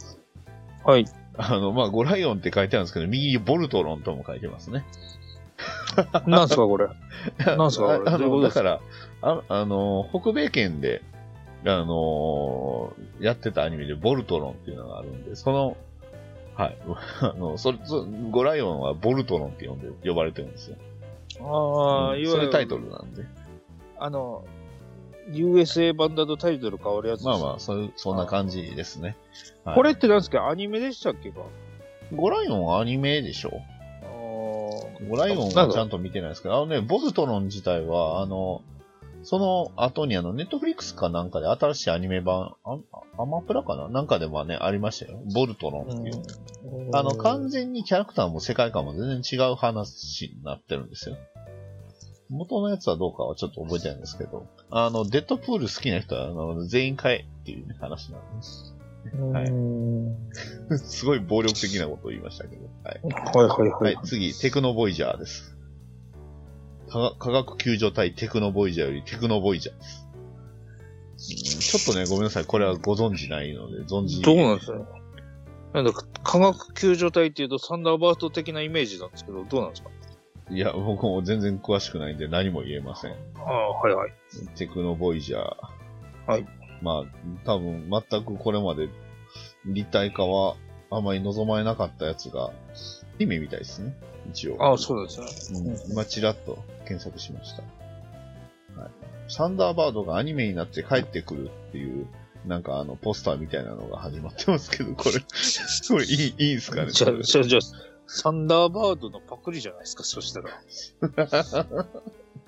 はい。あの、まあ、ゴライオンって書いてあるんですけど、右にボルトロンとも書いてますね。なんすかこれ？なんすかこれ？ああの、だから、ああの、北米圏で、あのやってたアニメでボルトロンっていうのがあるんで、その、はい。あの、それ、そゴライオンはボルトロンって呼んで、呼ばれてるんですよ。ああ、うんいわゆる。それタイトルなんで。あの、USA 版だとタイトル変わるやつまあまあ、そういう、そんな感じですね。はい。これってなんですか？アニメでしたっけか？ゴライオンはアニメでしょ？ゴライオンはちゃんと見てないですけど、あのね、ボルトロン自体は、あの、その後にあの、ネットフリックスかなんかで新しいアニメ版、あアマプラかな？なんかでもね、ありましたよ。ボルトロンっていう。うん。あの、完全にキャラクターも世界観も全然違う話になってるんですよ。元のやつはどうかはちょっと覚えてないんですけど、あの、デッドプール好きな人は、あの、全員買えっていう、ね、話なんです。はいうんすごい暴力的なことを言いましたけど。はい。はいはいは。はいい、次、テクノボイジャーです。科学救助隊テクノボイジャーよりテクノボイジャーです。うんちょっとね、ごめんなさい。これはご存知ないので、存じ。どうなんですかなんだか、科学救助隊っていうとサンダーバード的なイメージなんですけど、どうなんですか？いや、僕も全然詳しくないんで何も言えません。ああ、はいはい。テクノボイジャー。はい。まあ、多分、全くこれまで立体化はあまり望まれなかったやつが、意味みたいですね。一応。ああ、そうですね。うん、今、ちらっと検索しました。はい。サンダーバードがアニメになって帰ってくるっていう、なんかあの、ポスターみたいなのが始まってますけど、これ、これいい、いいんすかね？じゃあ、じゃサンダーバードのパクリじゃないですか、そしたら。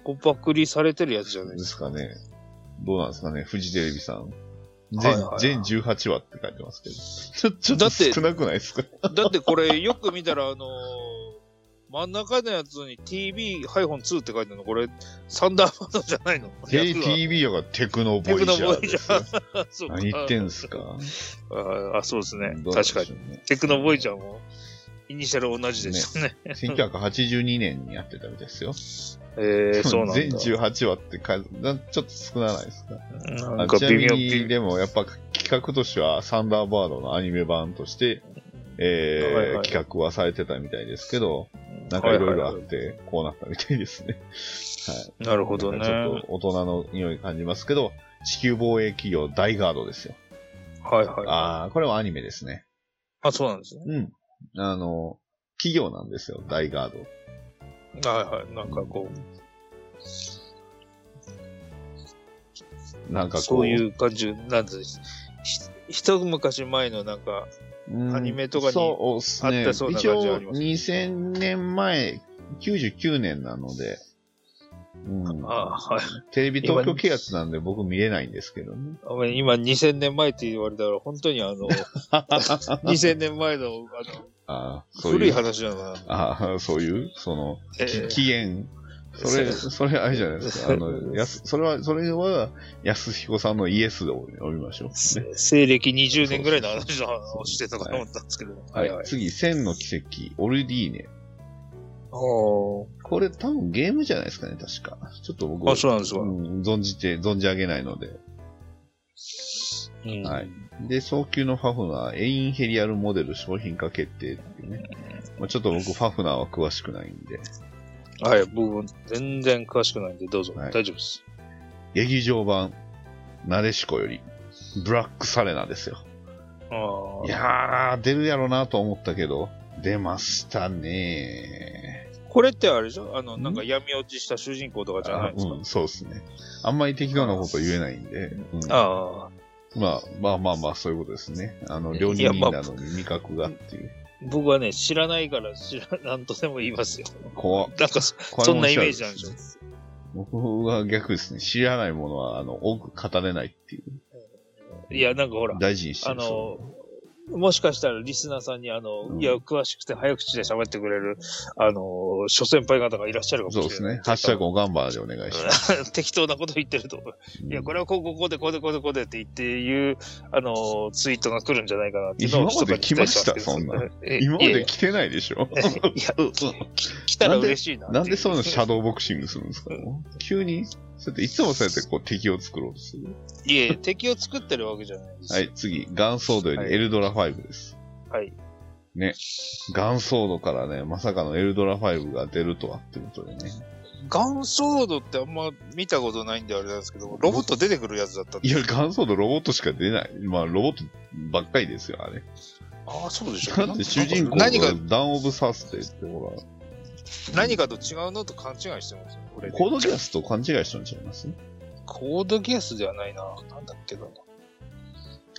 こパクリされてるやつじゃないでですすかね。どうなんですかね、フジテレビさん。はい全、はいはい全18話って書いてますけど。ちょ、ちょっとだって少なくないですか？か。だってこれ、よく見たら、あのー真ん中のやつに TV-2 って書いてるの、これ、サンダーバードじゃないの略は ?TV やがテクノボイジャーです 何言ってんすか？ああ、そうですね。確かに。テクノボイジャーも、イニシャル同じですよね。1982年にやってたみたいですよ。えー、そうなんだ。全18話ってかなちょっと少なないですかなんかちなみ微妙、に。でもやっぱ企画としてはサンダーバードのアニメ版として、えーはいはい企画はされてたみたいですけど、なんかいろいろあって、こうなったみたいですね。はい。なるほどね。ちょっと大人の匂い感じますけど、地球防衛企業大ガードですよ。はいはい。あああ、これはアニメですね。あ、そうなんですね。うん。あの、企業なんですよ、大ガード。はいはい。なんかこう、なんかこう、そういう感じ、なんです。ひ一昔前のなんか、うんアニメとかに。あったそうな一応、感じはあります2000年前、99年なので、うん、あはい。テレビ東京系圧なんで僕見れないんですけどね。今2000年前って言われたら、本当にあの、2000年前の、あああの、そういう古い話だな。ああ、そういう、その、えきー期限、それ、それあれじゃないですか。あの、やす、それは、それは、安彦さんのイエスを読みましょう。ね、西暦20年ぐらいの話をしてたかと思ったんですけど。はい、次、千の奇跡、オルディーネ。おこれ多分ゲームじゃないですかね、確か。ちょっと僕あ、そうなんですか。うん、存じて、存じ上げないので。うんはい。で、早急のファフナー、エインヘリアルモデル商品化決定っていうね。まあ、ちょっと僕、ファフナーは詳しくないんで。はい、僕、全然詳しくないんで、どうぞ。はい大丈夫です。劇場版、なでしこより、ブラックサレナですよ。ああ。いやー、出るやろなと思ったけど、出ましたねこれってあれでしょあの、なんか闇落ちした主人公とかじゃないですか？うん、そうですね。あんまり適当なこと言えないんで。うんああ。まあ、まあまあまあ、そういうことですね。あの、料理人なのに味覚がっていう。僕はね、知らないから、知ら、なんとでも言いますよ。怖っなんかそ、そんなイメージなんでしょ僕は逆ですね。知らないものは、あの、多く語れないっていう。いや、なんかほら、大事にしてある。の、もしかしたらリスナーさんに、あの、うんいや、詳しくて早口で喋ってくれる、あの、諸先輩方がいらっしゃるかもしれない。そうですね。ハッシュタグおがんばーでお願いします。適当なこと言ってると、いや、これはこう、こうで、こうで、こうで、こうでって言っていう、あの、ツイートが来るんじゃないかなっていうのを今まで来ましたそんな。え今まで来てないでしょいや、き来たら嬉しいなっていなんでそういうのシャドーボクシングするんですか？急にそうやっていつもそうやってこう敵を作ろうとする？いえ、敵を作ってるわけじゃないです。はい、次、ガンソードよりエルドラ5です。はい。ね。ガンソードからね、まさかのエルドラ5が出るとはってことでね。ガンソードってあんま見たことないんであれなんですけど、ロボット出てくるやつだったいや、ガンソードロボットしか出ない。まあ、ロボットばっかりですよ、あれ。ああ、そうでしょ。だって主人公何がが、ダン・オブ・サースデーってほら、何かと違うのと勘違いしてますよ。これコードギアスと勘違いしたんちゃいます？コードギアスではないな。なんだっけな。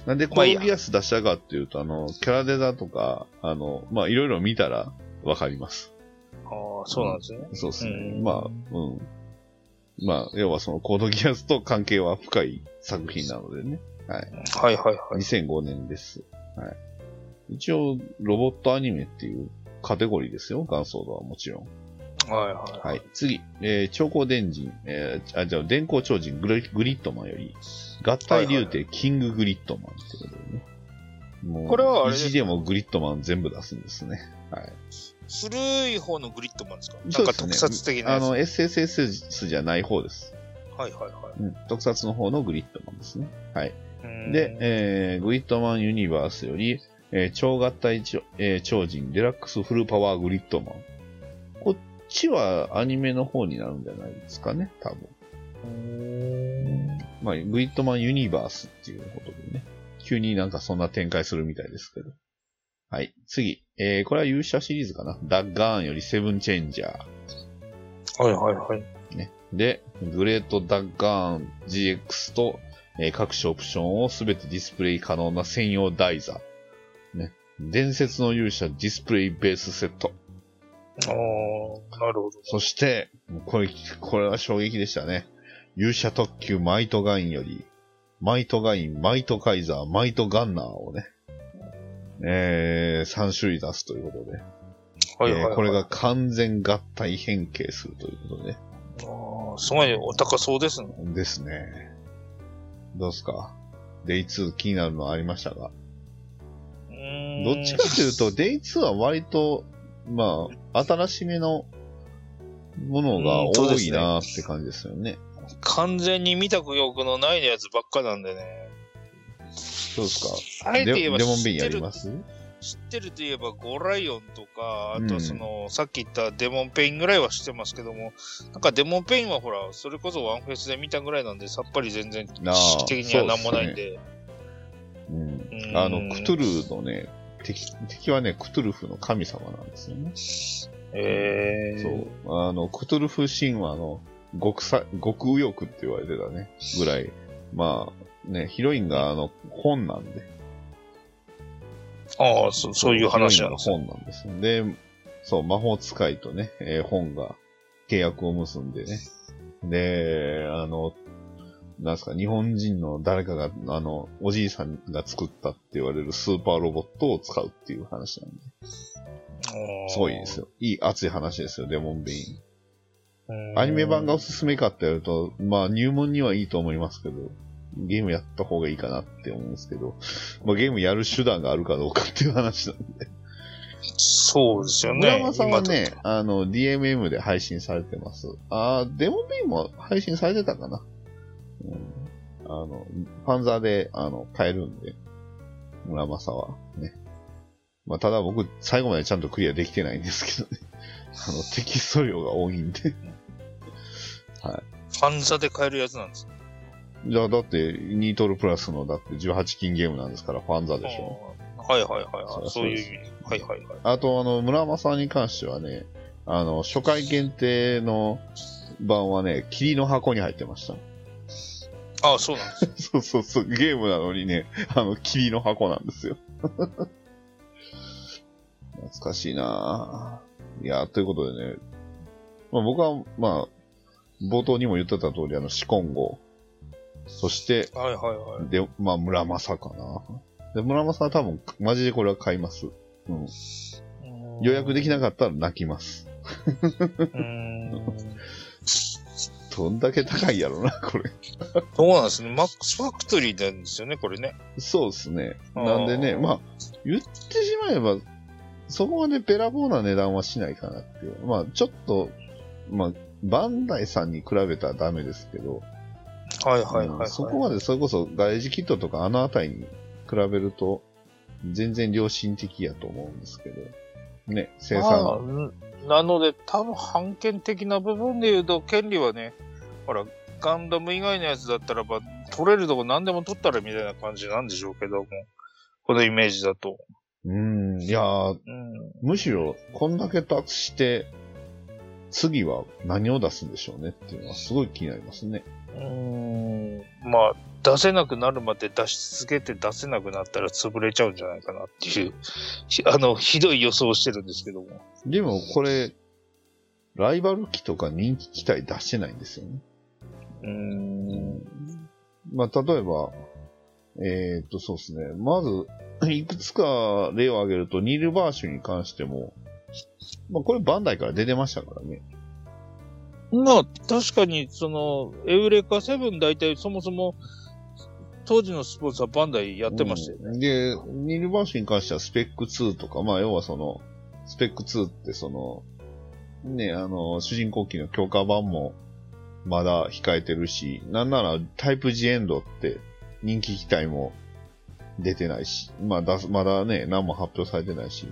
なんでコまあいいやードギアス出したかっていうと、あの、キャラデザとか、あの、まあ、いろいろ見たらわかります。ああ、そうなんですね。そうですね。うんまあ、うん。まあ、要はそのコードギアスと関係は深い作品なのでね。はいはいはい。2005年です。はい。一応、ロボットアニメっていうカテゴリーですよ。ガンソードはもちろん。はいはい。はい。次、えー、超光電人、えー、あ、じゃあ、電光超人グリグリッドマンより、合体竜帝キンググリッドマンってことでね。もう、これはあれ意地でもグリッドマン全部出すんですね。はい。古い方のグリッドマンですか？そうですね特撮的な。あの、SSS じゃない方です。はいはいはい。うん。特撮の方のグリッドマンですね。はい。うんで、えー、グリッドマンユニバースより、えー超合体えー超人デラックスフルパワーグリッドマン。こっちはアニメの方になるんじゃないですかね、多分。まあ、グリッドマンユニバースっていうことでね。急になんかそんな展開するみたいですけど。はい。次。えー、これは勇者シリーズかな。ダッガーンよりセブンチェンジャー。はいはいはい。ね。で、グレートダッガーン GX と、えー各種オプションをすべてディスプレイ可能な専用台座。ね。伝説の勇者ディスプレイベースセット。ああ、なるほど。そして、これ、これは衝撃でしたね。勇者特急マイトガインより、マイトガイン、マイトカイザー、マイトガンナーをね、えー、3種類出すということで、はいはい、はいえーこれが完全合体変形するということで、あーすごいお高そうですね。ですね。どうですか？デイ2気になるのありましたが。うーんどっちかというと、デイ2は割と、まあ、新しめのものが多いなって感じですよね。完全に見た記憶のないやつばっかなんでね。そうですかあえて言えばデデモンビン知ってるやります？知ってるといえばゴライオンとか、あうんとはその、さっき言ったデモンペインぐらいは知ってますけども、なんかデモンペインはほら、それこそワンフェスで見たぐらいなんで、さっぱり全然知識的にはなんもないんで。うんうんあの、クトゥルーのね、敵、敵はね、クトゥルフの神様なんですよね。えー、そう。あの、クトゥルフ神話の極さ、極右翼って言われてたね、ぐらい。まあ、ね、ヒロインがあの、本なんで。ああ、そそういう話なんです本なんです。で、そう、魔法使いとね、えー本が契約を結んでね。で、あの、なんすか、日本人の誰かが、あの、おじいさんが作ったって言われるスーパーロボットを使うっていう話なんで。すごいですよ。いい熱い話ですよ、デモンビーン。うん。アニメ版がおすすめかってやると、まあ入門にはいいと思いますけど、ゲームやった方がいいかなって思うんですけど、まあゲームやる手段があるかどうかっていう話なんで。そうですよね。村山さんはね今、あの、DMM で配信されてます。あーデモビーンも配信されてたかな。うん、あの、ファンザーで、あの、買えるんで、村正はね。まあ、ただ僕、最後までちゃんとクリアできてないんですけどね。あの、テキスト量が多いんで。ファンザで買えるやつなんです。じゃあ、だって、ニートルプラスの、だって18金ゲームなんですから、ファンザでしょ。はいはいはいはい。そういう意味。はいはいはい。あと、あの、村山さんに関してはね、あの、初回限定の版はね、霧の箱に入ってました。ああ、そうなんです。そうそうそう、ゲームなのにね、あの、霧の箱なんですよ。懐かしいなぁいや、ということでね、まあ、僕は、まあ、冒頭にも言ってた通り、あの、シコンゴ、そして、はいはいはい。で、まあ、村正かな。で、村正は多分、マジでこれは買います。うん。予約できなかったら泣きます。うーん。どんだけ高いやろな、これ。そうなんですね。マックスファクトリーなんですよね、これね。そうですね。なんでね、まあ、言ってしまえば、そこまでべらぼうな値段はしないかなっていう。まあ、ちょっと、まあ、バンダイさんに比べたらダメですけど、はいはいはい、はい。うんそこまでそれこそガレージキットとかあのあたりに比べると、全然良心的やと思うんですけど、ね、生まあ産、うんなので、多分、判権的な部分で言うと、権利はね、ほら、ガンダム以外のやつだったらば、取れるとこ何でも取ったらみたいな感じなんでしょうけども、このイメージだと。うん、いやー、うん。むしろ、こんだけ出して、次は何を出すんでしょうねっていうのはすごい気になりますね。うーん。まあ、出せなくなるまで出し続けて出せなくなったら潰れちゃうんじゃないかなっていう、ひ あの、ひどい予想をしてるんですけども。でもこれ、ライバル機とか人気機体出してないんですよね。うーん。まあ、例えば、えーっと、そうですね。まず、いくつか例を挙げると、ニールバーシュに関しても、まあ、これバンダイから出てましたからね。まあ、確かに、その、エウレカセブン大体そもそも、当時のスポーツはバンダイやってましたよね。うんで、ニルバーシュに関してはスペック2とか、まあ要はその、スペック2ってその、ね、あの、主人公機の強化版もまだ控えてるし、なんならタイプ G エンドって人気機体も出てないし、まあ出す、まだね、何も発表されてないし、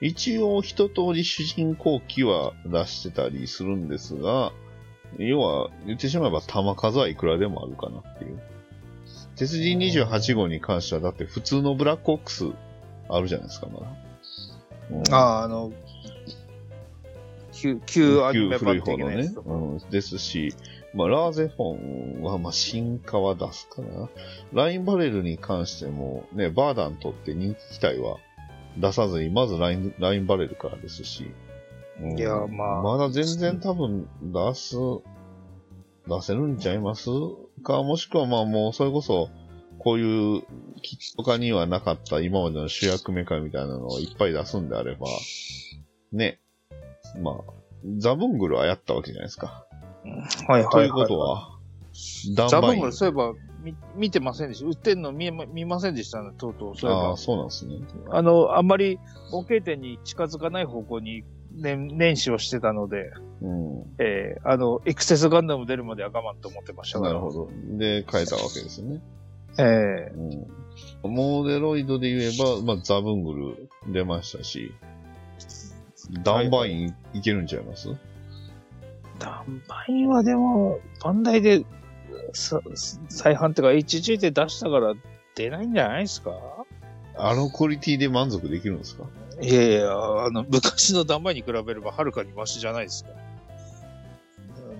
一応一通り主人公機は出してたりするんですが、要は言ってしまえば弾数はいくらでもあるかなっていう。鉄人28号に関してはだって普通のブラックオックスあるじゃないですか、まだ。うんああ、あの、旧、旧アニメ版的なやつと、か。うん。ですし、まあ、ラーゼフォンは、まあ、進化は出すかな。ラインバレルに関しても、ね、バーダントって人気機体は出さずに、まずライン、ラインバレルからですし。うんいやまあまだ全然多分出す、出せるんちゃいます？か、もしくはまあもう、それこそ、こういうキット化にはなかった今までの主役メカみたいなのをいっぱい出すんであれば、ね。まあ、ザブングルはやったわけじゃないですか。はいはいはい。ということは、ダンバインザブングル、そういえば、み見てませんでした。売ってんの見えま見ませんでしたね、とうとう。そういえばああ、。そうなんですね。あの、あんまり、模型店に近づかない方向に、ね、年始をしてたので、うん。えー、あの、エクセスガンダム出るまでは我慢と思ってました。なるほど。で、変えたわけですね。えうん。モデロイドで言えば、まあ、ザブングル出ましたし、ダンバインいけるんちゃいます、ー、ダンバインはでも、バンダイで、さ再販ってか HG で出したから出ないんじゃないですか？あのクオリティで満足できるんですか？いやいや、あの、昔のダンバインに比べればはるかにマシじゃないですか。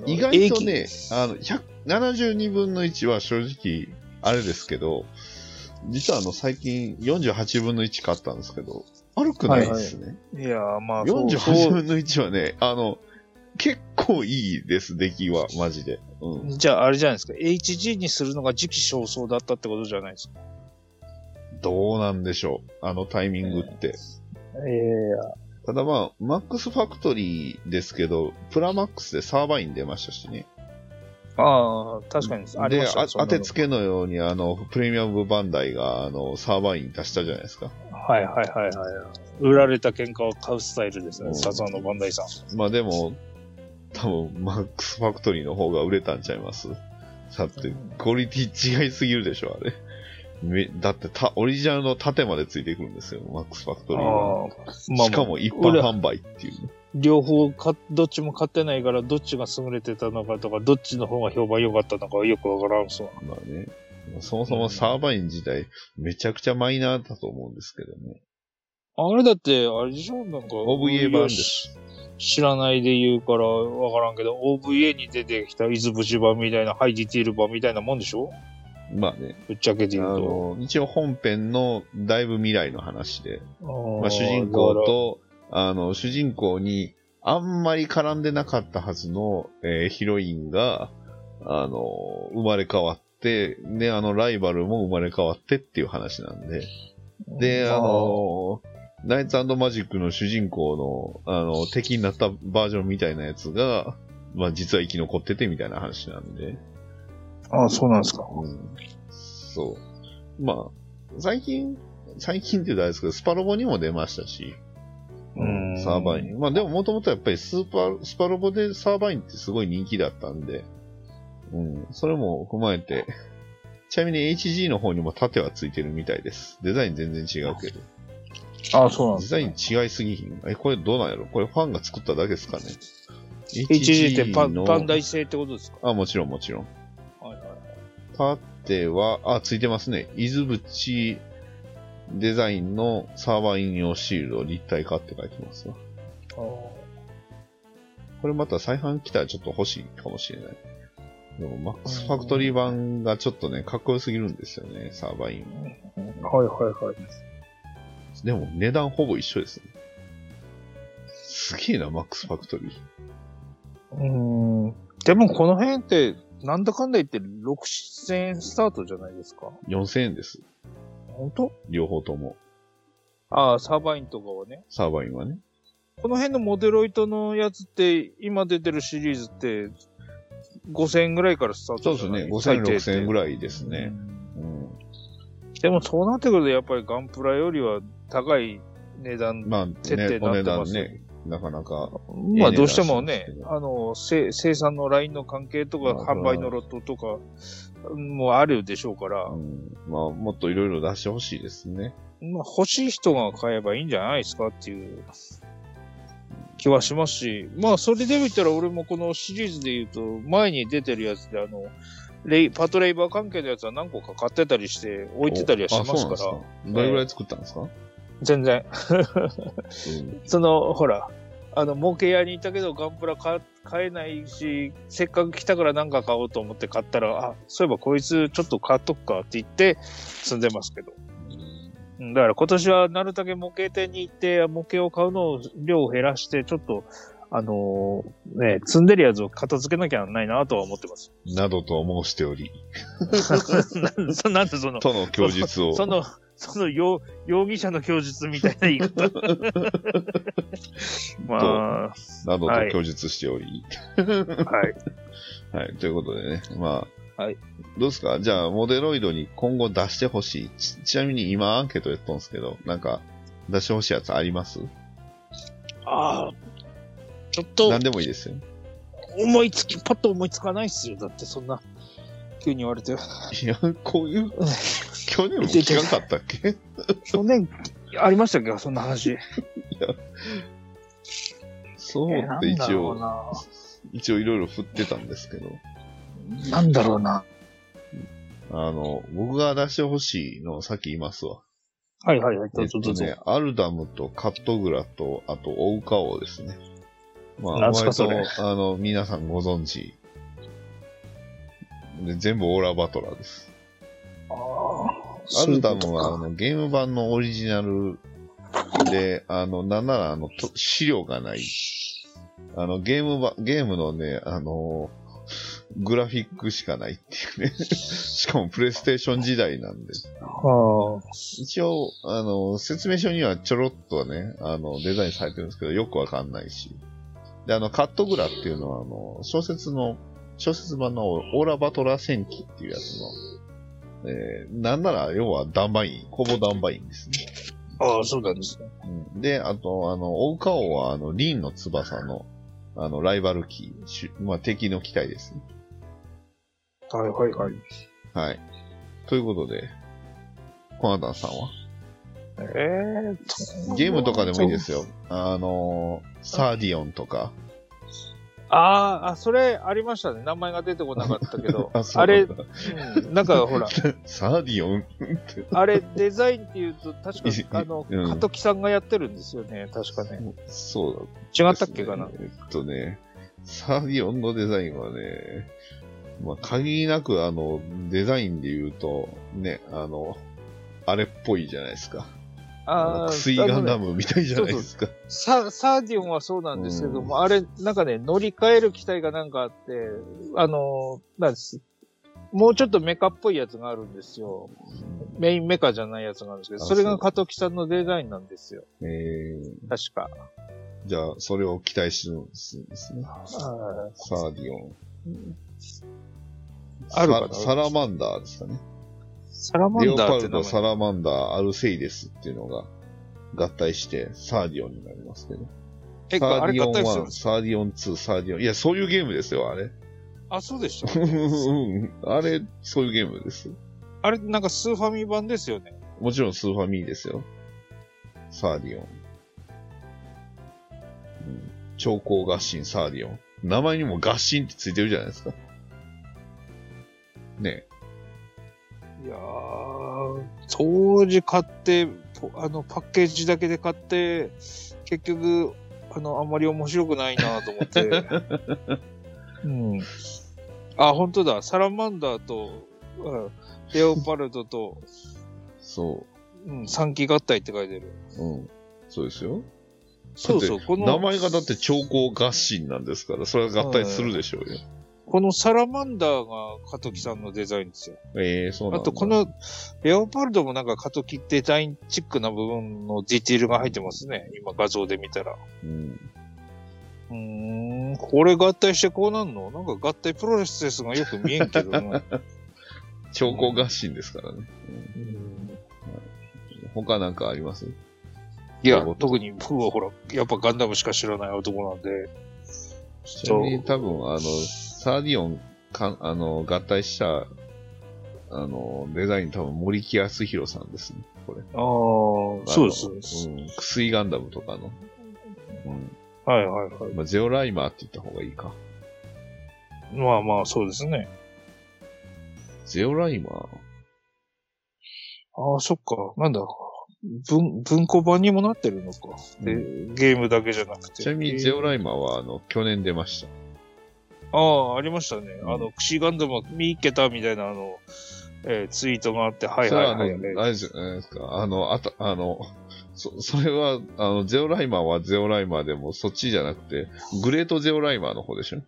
意外とね、あの、100 72分の1は正直、あれですけど、実はあの、最近48分の1買ったんですけど、悪くないですね。いや、まあ、そうそ48う分の1はね、あの、結構いいです、出来は、マジで。うん。じゃあ、あれじゃないですか。HG にするのが時期尚早だったってことじゃないですか。どうなんでしょう、あのタイミングって。ええただまあ、マックスファクトリーですけど、プラマックスでサーバイン出ましたしね。ああ、確かに。ありで、ましたあ当てつけ。けのように、あの、プレミアムバンダイが、あの、サーバイン出したじゃないですか。はいはいはいはい。売られた喧嘩を買うスタイルですね。うんサザンのバンダイさん。まあでも、多分、マックスファクトリーの方が売れたんちゃいます？だって、クオリティ違いすぎるでしょ、あれ。めだってた、オリジナルの盾までついてくるんですよ、マックスファクトリーは。まあ、しかも一般販売っていうね。両方か、どっちも買ってないから、どっちが優れてたのかとか、どっちの方が評判良かったのかよくわからんそう。まあね。そもそもサーバイン自体、めちゃくちゃマイナーだと思うんですけどね。あれだって、あれでしょなんか。OVA 版です。知らないで言うからわからんけど、OVA に出てきた伊豆節版みたいな、ハイディティール版みたいなもんでしょ？まあね。ぶっちゃけてあ言うと。の、一応本編のだいぶ未来の話で、ままあ主人公、と、あの、主人公にあんまり絡んでなかったはずの、えーヒロインが、あの、生まれ変わって、で、あの、ライバルも生まれ変わってっていう話なんで、で、あの、ナイツマジックの主人公の、あの、敵になったバージョンみたいなやつが、まあ実は生き残っててみたいな話なんで、ああ、そうなんですか。うん。そう。まあ、最近、最近って言うとあれですけど、スパロボにも出ましたし、うんサーバイン。まあでももともとやっぱりスーパー、スパロボでサーバインってすごい人気だったんで、うん、それも踏まえて、ちなみに HG の方にも縦はついてるみたいです。デザイン全然違うけど。ああ、そうなんですデザイン違いすぎひん？え、これどうなんやろ？これファンが作っただけですかね HG ってパのパンダイ製ってことですか？あ、もちろんもちろん。はいはい。縦は、あ、ついてますね。伊豆淵デザインのサーバー引用シールド立体化って書いてますわ。あこれまた再販来たらちょっと欲しいかもしれない。でも、マックスファクトリー版がちょっとね、かっこよすぎるんですよね、サーバーイン。あはいはいはい。でも、値段ほぼ一緒ですね。すげえな、マックスファクトリー。うーん。でもこの辺って、なんだかんだ言って6、7000円スタートじゃないですか？4000円です。本当？両方とも。ああ、サーバインとかはね。サーバーインはね。この辺のモデロイトのやつって、今出てるシリーズって、5000円ぐらいからスターそうですね。トじゃない5000円、6000円ぐいらいですね。うん。でもそうなってくると、やっぱりガンプラよりは高い値段。まあ、設定になってます段ね、なかなか、まあどうしてもねあの、せ生産のラインの関係とか、まあ販売のロットとか、もあるでしょうから、うん、まあ、もっといろいろ出してほしいですね。まあ欲しい人が買えばいいんじゃないですかっていう。気はしますし、まあそれで見たら俺もこのシリーズで言うと、前に出てるやつであの、レイ、パトレイバー関係のやつは何個か買ってたりして置いてたりはしますから、どれぐらい作ったんですか、全然。うん。その、ほら、あの、模型屋にいたけど、ガンプラ買買えないし、せっかく来たから何か買おうと思って買ったら、あ、そういえばこいつちょっと買っとくかって言って積んでますけど。うん。だから今年はなるだけ模型店に行って、模型を買うのを量を減らして、ちょっと、あのーね、積んでるやつを片付けなきゃないなとは思ってます。などと申しており、な なんでその、との供述を。その、その容容疑者の供述みたいな言い方。まなどと供述しており。あ、はい。はい。ということでね。まあ。はい。どうですか？じゃあ、モデロイドに今後出してほしい。ちちなみに今アンケートやったんですけど、なんか、出してほしいやつあります？ああ、ちょっと何でもいいですよ。思いつき、パッと思いつかないっすよ。だってそんな、急に言われて。いや、こういう、去年も聞かなかったっけ？去年、ありましたっけ？そんな話。そうえって一応、な一応いろいろ振ってたんですけど、なんだろうな。あの、僕が出してほしいのをさっき言いますわ。はいはいはい。どえっうぞどうぞ。とね、アルダムとカットグラと、あと、オウカオですね。まあ、割とあの、皆さんご存知。で全部オーラバトラーです。あーアルダムは、あの、ゲーム版のオリジナルで、あの、なんなら、あの、と資料がない。あの、ゲームば、ゲームのね、あの、グラフィックしかないっていうね。しかもプレイステーション時代なんで。は一応、あの、説明書にはちょろっとね、あの、デザインされてるんですけど、よくわかんないし。で、あの、カットグラっていうのは、あの、小説の、小説版のオーラバトラ戦記っていうやつの、えー、なんなら、要はダンバイン、ほぼダンバインですね。あ、ああ、そうなんですね。うん、で、あと、あの、オウカオは、あの、リンの翼の、あの、ライバル機、まあ、敵の機体ですね。はいはいはい。はい。ということで、コナタンさんは？えーとゲームとかでもいいですよ。あの、サーディオンとか。あーあ、それありましたね。名前が出てこなかったけど。あ、あれ、なんだうん、なんかほら、サーディオン。あれデザインっていうと、確か、あの、うんカトキさんがやってるんですよね。確かね。そうだ、違ったっけかな？えっとね、サーディオンのデザインはね、まあ、限りなく、あの、デザインで言うと、ね、あの、あれっぽいじゃないですか。あのあクイガンダムみたいじゃないですか。ササーディオンはそうなんですけども、あれ、なんかね、乗り換える機体がなんかあって、あの、なんです。もうちょっとメカっぽいやつがあるんですよ。メインメカじゃないやつがあるんですけど、あそれがカトキさんのデザインなんですよ。えー、確か。じゃあ、それを期待するんですね。あサーディオン。あるかなササラマンダーですかね。サラマレオパンダーってルド、サラマンダー、アルセイデスっていうのが合体して、サーディオンになりますけど。え、サあれーディオン1、合体するんですサーディオン2、サーディオン。いや、そういうゲームですよ、あれ。あ、そうでした。うんあれ、そういうゲームです。あれ、なんかスーファミ版ですよね。もちろんスーファミですよ。サーディオン。うん、超攻合神サーディオン。名前にも合神ってついてるじゃないですか。ねいやー、当時買って、ポあの、パッケージだけで買って、結局、あの、あんまり面白くないなと思って。うん。あ、本当だ。サラマンダーと、うん、レオパルドと、そうん、三機合体って書いてる。う。うん。そうですよ。そうそう、この、名前がだって超高合心なんですから、それは合体するでしょうよ。このサラマンダーがカトキさんのデザインですよ。ええそうなんだ。あと、こ、の、レオパルドもなんかカトキデザインチックな部分のディティールが入ってますね。今画像で見たら。うん。うーん、これ合体してこうなんの？なんか合体プロセスがよく見えんけどな。超高合心ですからね。他なんかあります？いや、特に僕はほら、やっぱガンダムしか知らない男なんで、ちなみに多分、あの、サーディオンか、あの、合体した、あの、デザイン多分森木康弘さんですね、これ。ああ、そうですそうん。薬ガンダムとかの。うん。はいはいはい。まあ、ゼオライマーって言った方がいいか。まあまあ、そうですね。ゼオライマー？ああ、そっか。なんだ。文、文庫版にもなってるのか。で、ゲームだけじゃなくて。ちなみにゼオライマーは、あの、去年出ました。ああ、ありましたね。うんあの、クシガンダム見っけたみたいな、あの、えーツイートがあって、はいはあの、はいはい。あれじゃないですか。あの、あた、あの、そ、それは、あの、ゼオライマーはゼオライマーでも、そっちじゃなくて、グレートゼオライマーの方でしょ？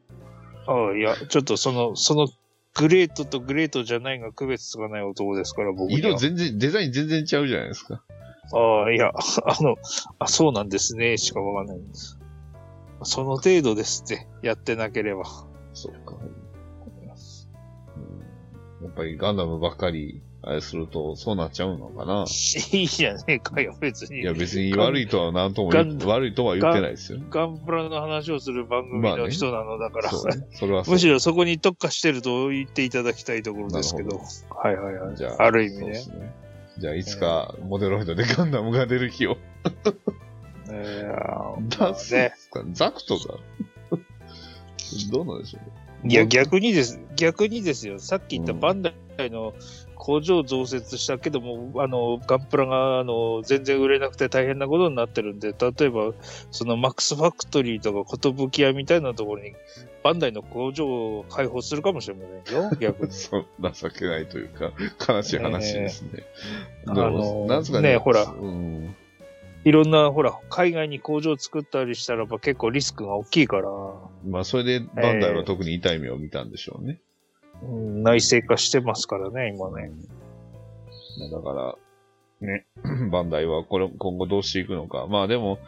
ああ、いや、ちょっとその、その、グレートとグレートじゃないが区別つかない男ですから、僕。色全然、デザイン全然ちゃうじゃないですか。ああ、いや、あの、あ、そうなんですね、しかわかんないんです。その程度ですって、やってなければ。そうか。うん、やっぱりガンダムばっかり、あれすると、そうなっちゃうのかな。いいじゃねえかよ、別に。いや、別に悪いとは何とも言悪いとは言ってないですよ。ガンプラの話をする番組まあねの人なのだから、そうね。それは。むしろそこに特化してると言っていただきたいところですけど。なるはいはいはい。じゃある意味ね。ね。じゃあ、いつか、モデロイドでガンダムが出る日を。えー出すん。すか？ザクトがどうなんでしょうね。いや、逆にです。逆にですよ。さっき言ったうんバンダイの工場増設したけども、あの、ガンプラが、あの、全然売れなくて大変なことになってるんで、例えば、そのマックスファクトリーとか、寿屋みたいなところに、バンダイの工場を開放するかもしれませんよ。逆に。そう、情けないというか、悲しい話ですね。えーでもあのなんすかね。ねほらうん。いろんな、ほら、海外に工場を作ったりしたらば結構リスクが大きいから、まあ、それで、バンダイは特に痛い目を見たんでしょうね。うん内製化してますからね、今ね。まあだから、ね、バンダイはこれ、今後どうしていくのか。まあでも、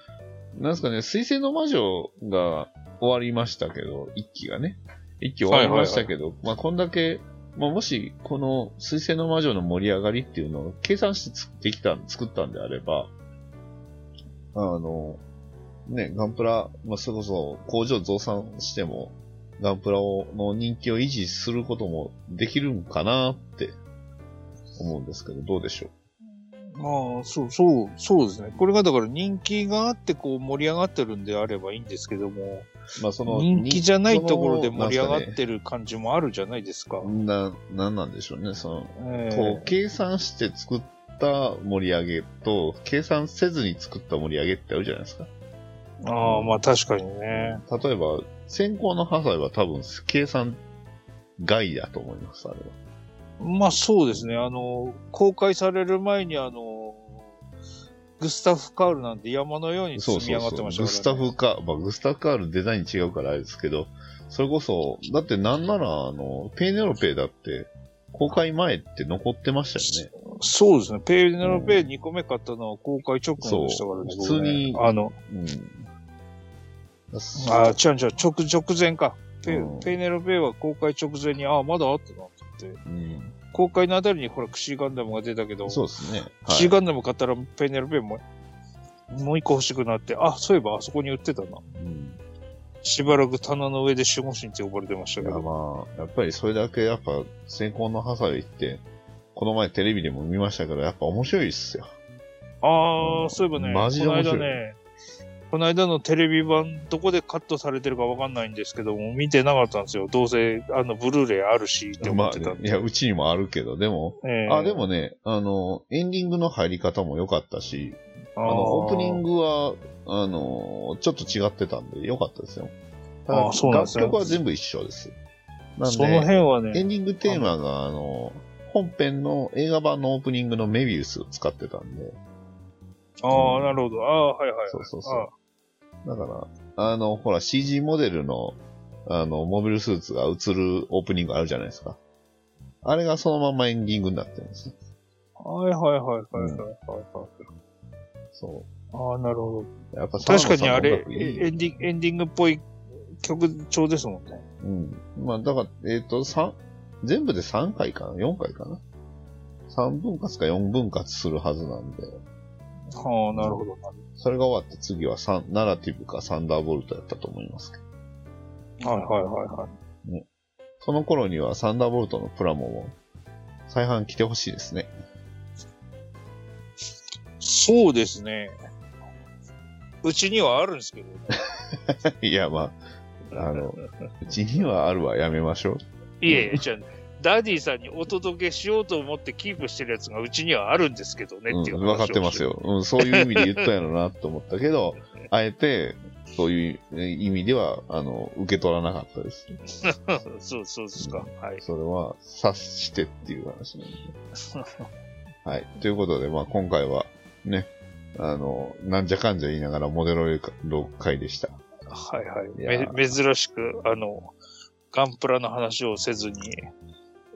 なんすかね、水星の魔女が終わりましたけど、一期がね。一期終わりましたけど、まあこんだけ、まあもし、この水星の魔女の盛り上がりっていうのを計算して作ってきた、作ったんであれば、あの、ね、ガンプラ、まあそれこそ工場増産しても、ガンプラをの人気を維持することもできるんかなって思うんですけど、どうでしょまあ、そう、そう、そうですね。これがだから人気があってこう盛り上がってるんであればいいんですけども、う。まあその、人気じゃないところで盛り上がってる感じもあるじゃないですか。な、なんなんでしょうね。その、ええこう、計算して作った盛り上げと、計算せずに作った盛り上げってあるじゃないですか。ああ、まあ確かにね。例えば、先行の破砕は多分、計算外だと思います、あれは。まあそうですね。あの、公開される前にあの、グスタフ・カールなんて山のようにそう積みそうそう。上がってましたグスタから、ね。フカー、まあ、グスタフカールデザイン違うからあれですけど、それこそ、だってなんなら、あの、ペーネロペだって、公開前って残ってましたよね。そうですね。ペーネロペ2個目買ったのは公開直後でしたからね。普通にあの、うん。あ、違う違う、直、直前か。ペ,、うんペーネロペは公開直前に、ああ、まだあったなって言って。うん。公開のあたりにほら、クシーガンダムが出たけど、そうですね。クシーガンダム買ったらペーネロペも、もう一個欲しくなって、あ、そういえばあそこに売ってたな。うん。しばらく棚の上で守護神って呼ばれてましたけど。まあ、やっぱりそれだけやっぱ、先行の破砕って、この前テレビでも見ましたけど、やっぱ面白いっすよ。ああ、そういえばね、マジでこの面白い間ね、この間のテレビ版、どこでカットされてるかわかんないんですけども、見てなかったんですよ。どうせ、あの、ブルーレイあるしって思まあ、ってたんで。ね、いや、うちにもあるけど、でも、ええあ、でもね、あの、エンディングの入り方も良かったし、あの、オープニング。グは、あの、ちょっと違ってたんで良かったですよ。たあそうなんですね楽曲は全部一緒です。なんで、その辺はエね、ンディングテーマが、あの、本編の映画版のオープニングのメビウスを使ってたんで、ああ、なるほど。ああ、はいはい。そうそうそう。だから、あの、ほら、CG モデルの、あの、モビルスーツが映るオープニングあるじゃないですか。あれがそのままエンディングになってるんです。はいはいはいはいはいはいはい。そああ、なるほう。やっぱど。確かにあれエンディング、エンディングっぽい曲調ですもんね。うん。まあ、だから、えっ、と、さ全部で3回かな ?4 回かな ?3 分割か4分割するはずなんで、はあ、なるほど。それが終わって次はサンナラティブかサンダーボルトやったと思いますけど。はいはいはいはい。その頃にはサンダーボルトのプラモも再販来てほしいですね。そうですね。うちにはあるんですけどね。いや、まあ、あの、うちにはあるわ、やめましょう。いえじゃあ、ダディさんにお届けしようと思ってキープしてるやつがうちにはあるんですけどねっていううん、分かってますよ。うん、そういう意味で言ったんやろなと思ったけど、あえて、そういう意味では、あの、受け取らなかったです。そうそうですか。はい。それは、察してっていう話なんで。はい。ということで、まあ今回は、ね、あの、なんじゃかんじゃ言いながらモデルの回でした。はいはいい。珍しく、あの、ガンプラの話をせずに、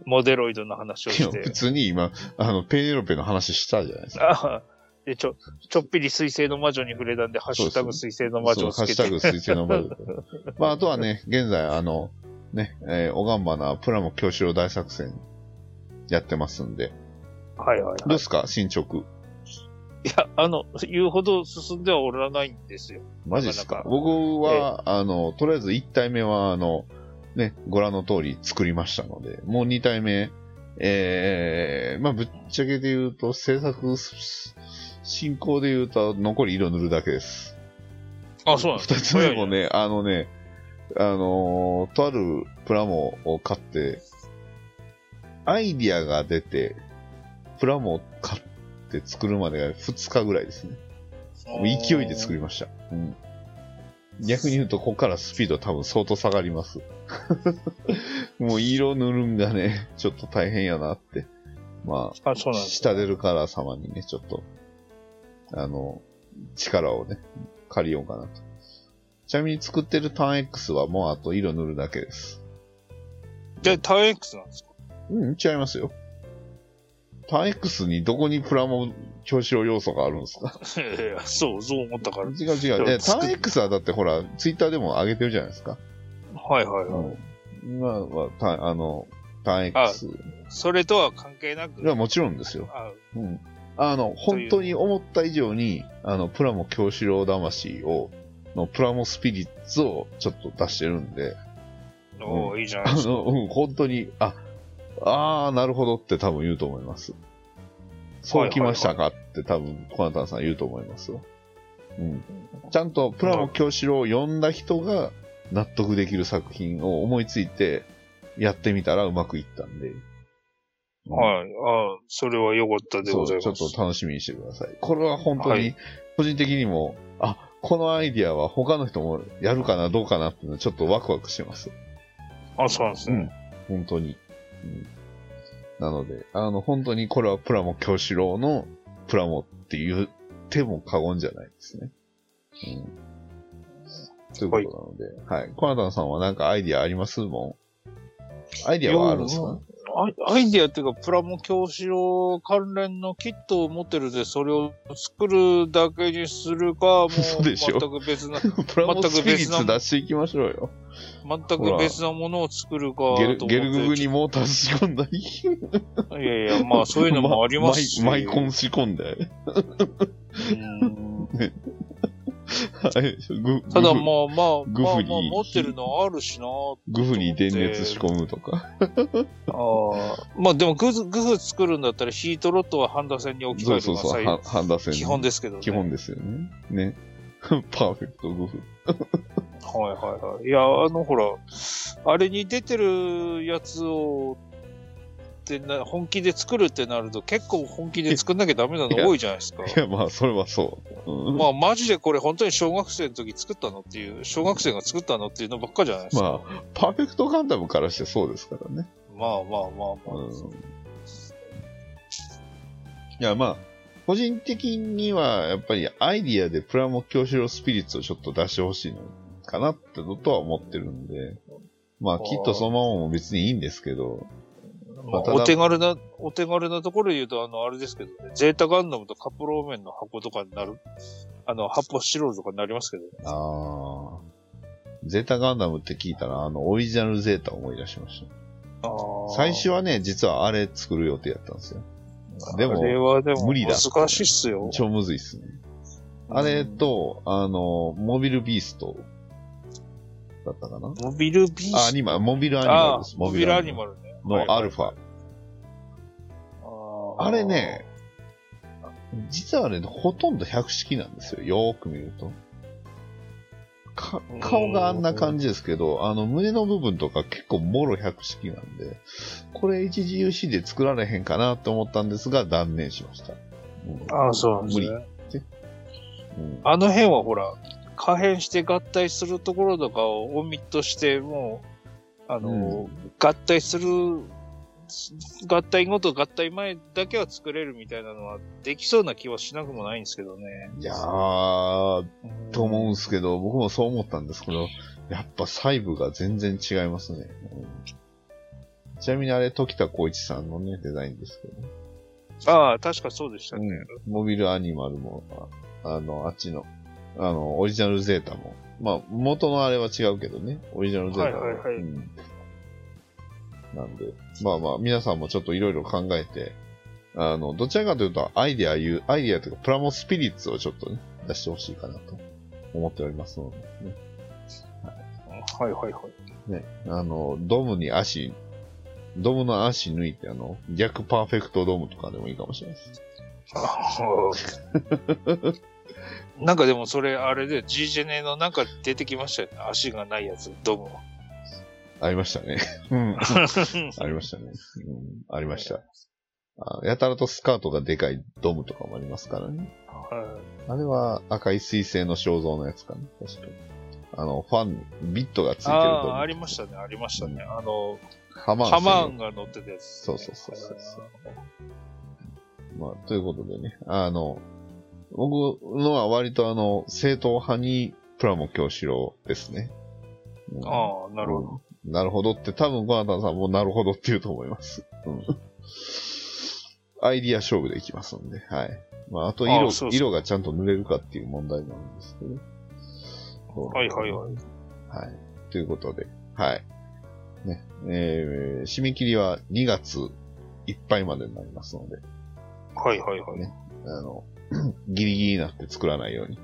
モデロイドの話をして普。通に今、あの、ペーネロペの話したじゃないですか。あで、ちょ、ちょっぴり水星の魔女に触れたんで、ハッシュタグ水星の魔女をつけて。ハッシュタグ水星の魔女 まあ、あとはね、現在、あの、ね、えー、おがんばなプラモ教師郎大作戦やってますんで。はいはい、はい。どうですか？進捗。いや、あの、言うほど進んではおらないんですよ。マジですか？僕は、あの、とりあえず1体目は、あの、ね、ご覧の通り作りましたので、もう2体目、えー、まあ、ぶっちゃけで言うと、制作進行で言うと、残り色塗るだけです。あ、そうなんです二つ目もね、あのね、あのーとあるプラモを買って、アイディアが出て、プラモを買って作るまでが2日ぐらいですね。勢いで作りました。うん。逆に言うと、ここからスピード多分相当下がります。もう色塗るんがね、ちょっと大変やなって。まあ、あ、そうなん。下出るカラー様にね、ちょっと、あの、力をね、借りようかなと。ちなみに作ってるターン X はもうあと色塗るだけです。で、ターン X なんですか？うん、違いますよ。ターン X にどこにプラモ教師用要素があるんですか？そう、そう思ったから。違う違う。えターン X はだってほら、ツイッターでも上げてるじゃないですか？はいはいはい。うん。今は、たあの、ターン X。それとは関係なく。いや、もちろんですよ。あうん。あの、本当に思った以上に、あの、プラモ教師郎魂を、のプラモスピリッツをちょっと出してるんで、おーいいじゃないですか。あの、うん、本当に、あ、あー、なるほどって多分言うと思います。そうきましたかって多分、コナタンさん言うと思いますよ。うん。ちゃんとプラモ教師郎を読んだ人が納得できる作品を思いついてやってみたらうまくいったんで。うんはい。あそれは良かったでございます。ちょっと楽しみにしてください。これは本当にはい、個人的にも、あ、このアイディアは他の人もやるかな、どうかなっていうのちょっとワクワクしてます。あ、そうなんですね。本当に。うんなので、あの、本当にこれはプラモ教師郎のプラモって言っても過言じゃないですね。うん。ということなので、はい。コナタンさんはなんかアイディアあります？もんアイディアはあるんですか？アイアイディアっていうか、プラモ教師用関連のキットを持ってるで、それを作るだけにするか、もう全く別な、プラモスピリッツ出していきましょうよ。全く別なものを作るか。ゲルゲルググにモーター仕込んだり。いやいや、まあそういうのもありますし。マイコン仕込んで。うん ただまあまあ、まあまあグフに持ってるのあるしなグフに電熱仕込むとか。ああ。まあでもグフ、グフ作るんだったらヒートロットはハンダ線に置き換そうそうそう、えるのが最はハンダ線。基本ですけどね。基本ですよね。ね。パーフェクトグフ。はいはいはい。いや、あの、ほら、あれに出てるやつを、ってな本気で作るってなると結構本気で作んなきゃダメなの多いじゃないですか。いや、まあ、それはそう。うんまあマジでこれ本当に小学生の時作ったのっていう、小学生が作ったのっていうのばっかじゃないですか。まあ、パーフェクトガンダムからしてそうですからね。まあまあまあまあ。うん。いや、まあ、個人的には、やっぱりアイディアでプラモ教師郎スピリッツをちょっと出してほしいのかなってのとは思ってるんで、まあ、きっとそのままも別にいいんですけど、お手軽な、お手軽なところで言うと、あの、あれですけどね、ゼータガンダムとカップローメンの箱とかになる、あの、発泡スチロールとかになりますけど、あー、ゼータガンダムって聞いたら、あの、オリジナルゼータを思い出しましああ、最初はね、実はあれ作る予定やったんですよ。でもあれはでも無理だ難しいっすよ。超むずいっすね。あれと、あの、モビルビースト。だったかな？モビルビーあ、アスニマル、モビルアニマああルです。モビルアニマルね。のアルファ。ああれね、実はね、ほとんど百式なんですよ。よーく見ると。か顔があんな感じですけど、あの、胸の部分とか結構もろ百式なんで、これ HGUC で作られへんかなと思ったんですが、断念しました。うんああ、そうなんですね。うんあの辺はほら、可変して合体するところとかをオミットして、もう、あの、うん合体する、合体後と合体前だけは作れるみたいなのはできそうな気はしなくもないんですけどね。いやー、うんと思うんですけど、僕もそう思ったんですけど、やっぱ細部が全然違いますね。うんちなみにあれ、時田光一さんのね、デザインですけど、ああ、確かそうでしたね。うん。モビルアニマルも、あの、あっちの、あの、オリジナルゼータも、まあ、元のあれは違うけどね、オリジナルゼータも。はいはいはいうんなんで、まあまあ、皆さんもちょっといろいろ考えて、あの、どちらかというと、アイデアいう、アイデアというか、プラモスピリッツをちょっとね、出してほしいかなと思っておりますので、ね。はいはいはい。ね、あの、ドムに足、ドムの足抜いて、あの、逆パーフェクトドムとかでもいいかもしれないです。なんかでもそれ、あれで G ジェネのなんか出てきましたよね。足がないやつ、ドムありましたね。うん。は。ありましたね。うん、ありました。あやたらとスカートがでかいドムとかもありますからね。あれは赤い水星の肖像のやつかな。確かに。あの、ファン、ビットがついてるドム。ああ、ありましたね、ありましたね。あの、ハマーンハマー専ンが乗ってたやつ。そうそうそうそうそう用まあ、ということでね。あの、僕のは割とあの、正統派にプラモ京志郎ですね。うんああ、なるほど。うんなるほどって、多分、ゴナタンさんもなるほどって言うと思います。うん。アイディア勝負でいきますんで、はい。まあ、あと色、色がちゃんと塗れるかっていう問題なんですけど。そうはいはいはい。はい。ということで、はい。ね、えー、締め切りは2月いっぱいまでになりますので、はいはいはい。ねあの、ギリギリになって作らないように。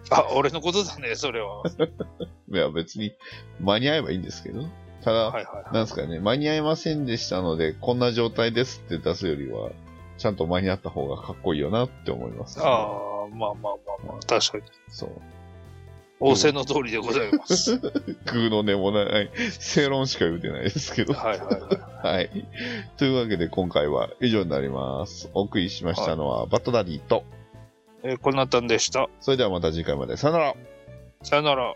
あ、俺のことだね、それは。いや、別に間に合えばいいんですけど。ただ、はいはいはい。なんですかね、間に合いませんでしたので、こんな状態ですって出すよりは、ちゃんと間に合った方がかっこいいよなって思います、ああ、まあまあまあまあ、確かに。そう。仰せの通りでございます。はい空の根もない、正論しか言うてないですけど。はいはい。はい。というわけで今回は以上になります。お送りしましたのは、バットダディと、えー、こんなたんでした。それではまた次回まで。さよなら。さよなら。